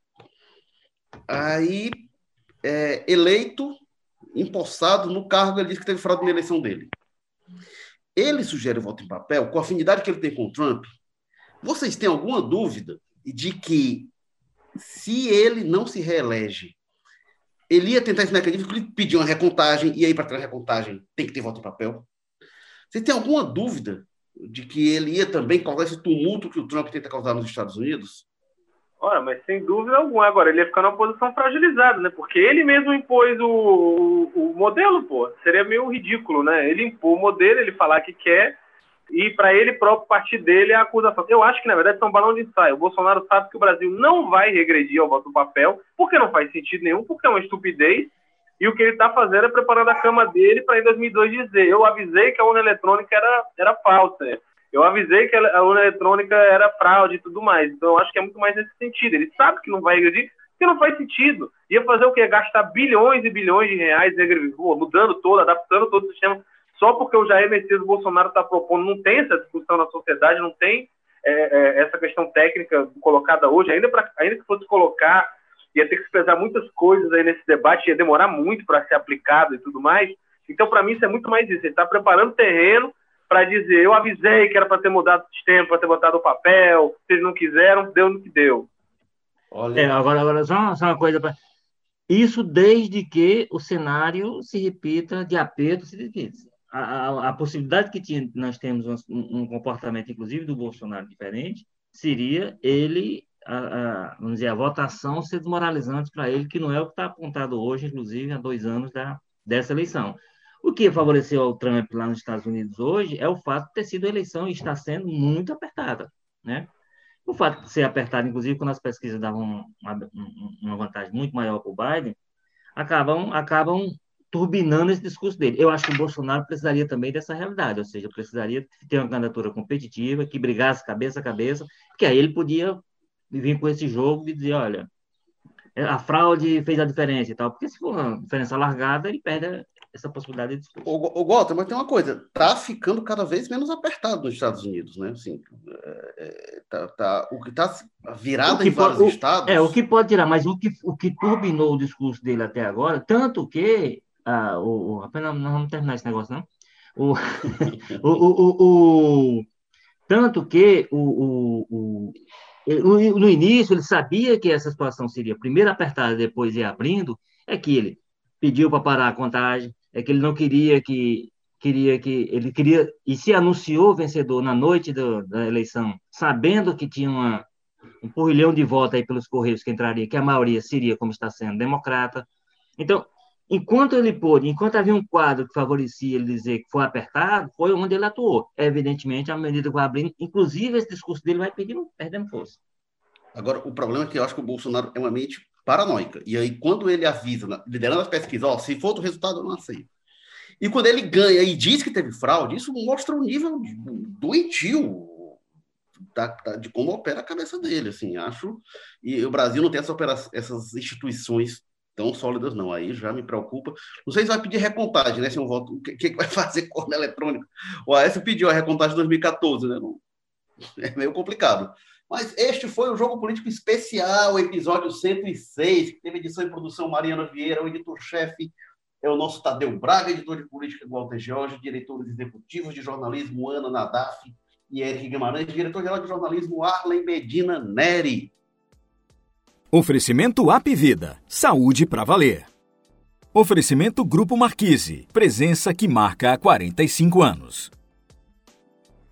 Aí, é, eleito, empossado no cargo, ele disse que teve fraude na eleição dele. Ele sugere o voto em papel, com a afinidade que ele tem com o Trump. Vocês têm alguma dúvida de que, se ele não se reelege, ele ia tentar esse mecanismo, ele pediu uma recontagem, e aí, para ter uma recontagem, tem que ter voto em papel? Você tem alguma dúvida de que ele ia também causar esse tumulto que o Trump tenta causar nos Estados Unidos? Ora, mas sem dúvida alguma. Agora, ele ia ficar numa posição fragilizada, né? Porque ele mesmo impôs o, o, o modelo, pô. Seria meio ridículo, né? Ele impôs o modelo, ele falar que quer, e para ele próprio partir dele é a acusação. Eu acho que, na verdade, é um balão de ensaio. O Bolsonaro sabe que o Brasil não vai regredir ao voto no papel, porque não faz sentido nenhum, porque é uma estupidez, e o que ele está fazendo é preparando a cama dele para em 2002 dizer: eu avisei que a urna eletrônica era, era falsa. Eu avisei que a urna eletrônica era fraude e tudo mais. Então, eu acho que é muito mais nesse sentido. Ele sabe que não vai regredir, porque não faz sentido. Ia fazer o quê? Gastar bilhões e bilhões de reais mudando todo, adaptando todo o sistema, só porque o Jair Messias Bolsonaro está propondo. Não tem essa discussão na sociedade, não tem é, é, essa questão técnica colocada hoje. Ainda, pra, ainda que fosse colocar, ia ter que se pesar muitas coisas aí nesse debate, ia demorar muito para ser aplicado e tudo mais. Então, para mim, isso é muito mais isso. Ele está preparando terreno para dizer, eu avisei que era para ter mudado o sistema, para ter botado o papel, vocês não quiseram, deu no que deu. Olha. É, agora, agora só, só uma coisa para isso desde que o cenário se repita de aperto, se repita. A, a, a, possibilidade que tinha, nós temos um, um, comportamento, inclusive do Bolsonaro, diferente, seria ele, a, a, vamos dizer, a votação ser desmoralizante para ele, que não é o que está apontado hoje, inclusive, há dois anos da, dessa eleição. O que favoreceu ao Trump lá nos Estados Unidos hoje é o fato de ter sido a eleição e está sendo muito apertada, né? O fato de ser apertada, inclusive, quando as pesquisas davam uma, uma vantagem muito maior para o Biden, acabam, acabam turbinando esse discurso dele. Eu acho que o Bolsonaro precisaria também dessa realidade, ou seja, precisaria ter uma candidatura competitiva, que brigasse cabeça a cabeça, que aí ele podia vir com esse jogo e dizer, olha, a fraude fez a diferença e tal, porque se for uma diferença largada, ele perde essa possibilidade de discurso. O, o Walter, mas tem uma coisa, tá ficando cada vez menos apertado nos Estados Unidos, né? Assim, é, é tá, tá, o que está virado em vários o, estados... É, o que pode tirar, mas o que, o que turbinou o discurso dele até agora, tanto que... Ah, o, o, apenas não vamos terminar esse negócio, não? O, o, o, o, tanto que o, o, o, no início ele sabia que essa situação seria primeiro apertada, depois ir abrindo, é que ele pediu para parar a contagem, é que ele não queria que queria que ele queria e se anunciou vencedor na noite do, da eleição, sabendo que tinha uma, um porrilhão de votos aí pelos correios que entraria, que a maioria seria como está sendo democrata. Então, enquanto ele pôde, enquanto havia um quadro que favorecia ele dizer que foi apertado, foi onde ele atuou. Evidentemente, à medida que vai abrindo, inclusive esse discurso dele vai perdendo, perdendo força. Agora, o problema é que eu acho que o Bolsonaro é uma mente paranoica. E aí, quando ele avisa, liderando as pesquisas, ó, se for outro resultado, eu não aceito. E quando ele ganha e diz que teve fraude, isso mostra o nível doentio da, da, de como opera a cabeça dele, assim, acho. E o Brasil não tem essa essas instituições tão sólidas, não. Aí já me preocupa. Não sei se vai pedir recontagem, né? Se um voto, o que, que vai fazer com a eletrônica? O Aécio pediu a recontagem de 2014, né? Não, é meio complicado. Mas este foi o Jogo Político Especial, episódio 106, que teve edição e produção Mariana Vieira, o editor-chefe é o nosso Tadeu Braga, editor de política Walter Jorge, diretores executivos de jornalismo Ana Nadaf e Eric Guimarães, diretor-geral de jornalismo Arlen Medina Neri. Oferecimento Apvida, saúde para valer. Oferecimento Grupo Marquise. Presença que marca há 45 anos.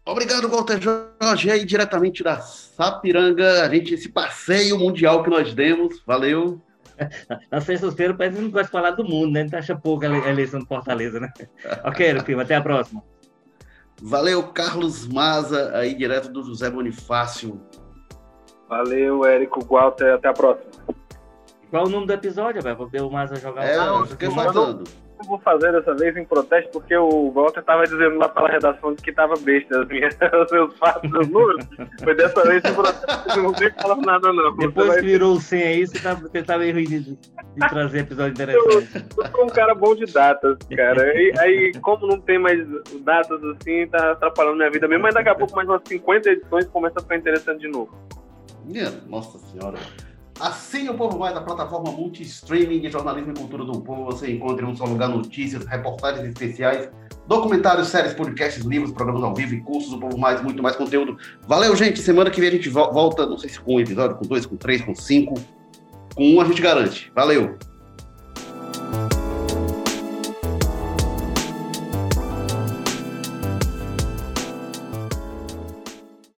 Obrigado, Walter Jorge, aí diretamente da Sapiranga, a gente, esse passeio mundial que nós demos, valeu. Na sexta-feira parece que não gosta de falar do mundo, né? A gente acha pouco a eleição do Fortaleza, né? ok, filho, até a próxima. Valeu, Carlos Maza, aí direto do José Bonifácio. Valeu, Érico Walter, até a próxima. Qual o nome do episódio, velho? Vou ver o Maza jogar é, o eu fiquei faltando. Eu vou fazer dessa vez em protesto, porque o Walter estava dizendo lá pela redação que estava besta as minhas, os seus fatos, os números. Foi dessa vez em protesto, não tem falar nada, não. Depois que virou o 100 aí, você tá, você tá meio ruim de, de trazer episódio interessante. Eu, eu, sou um cara bom de datas, cara. E, aí, como não tem mais datas assim, tá atrapalhando minha vida mesmo, mas daqui a pouco mais umas 50 edições começa a ficar interessante de novo. Nossa senhora. Assine o Povo Mais, a plataforma multi-streaming de jornalismo e cultura do povo. Você encontra em um só lugar notícias, reportagens especiais, documentários, séries, podcasts, livros, programas ao vivo e cursos do Povo Mais, muito mais conteúdo. Valeu, gente. Semana que vem a gente volta, não sei se com um episódio, com dois, com três, com cinco. Com um a gente garante. Valeu.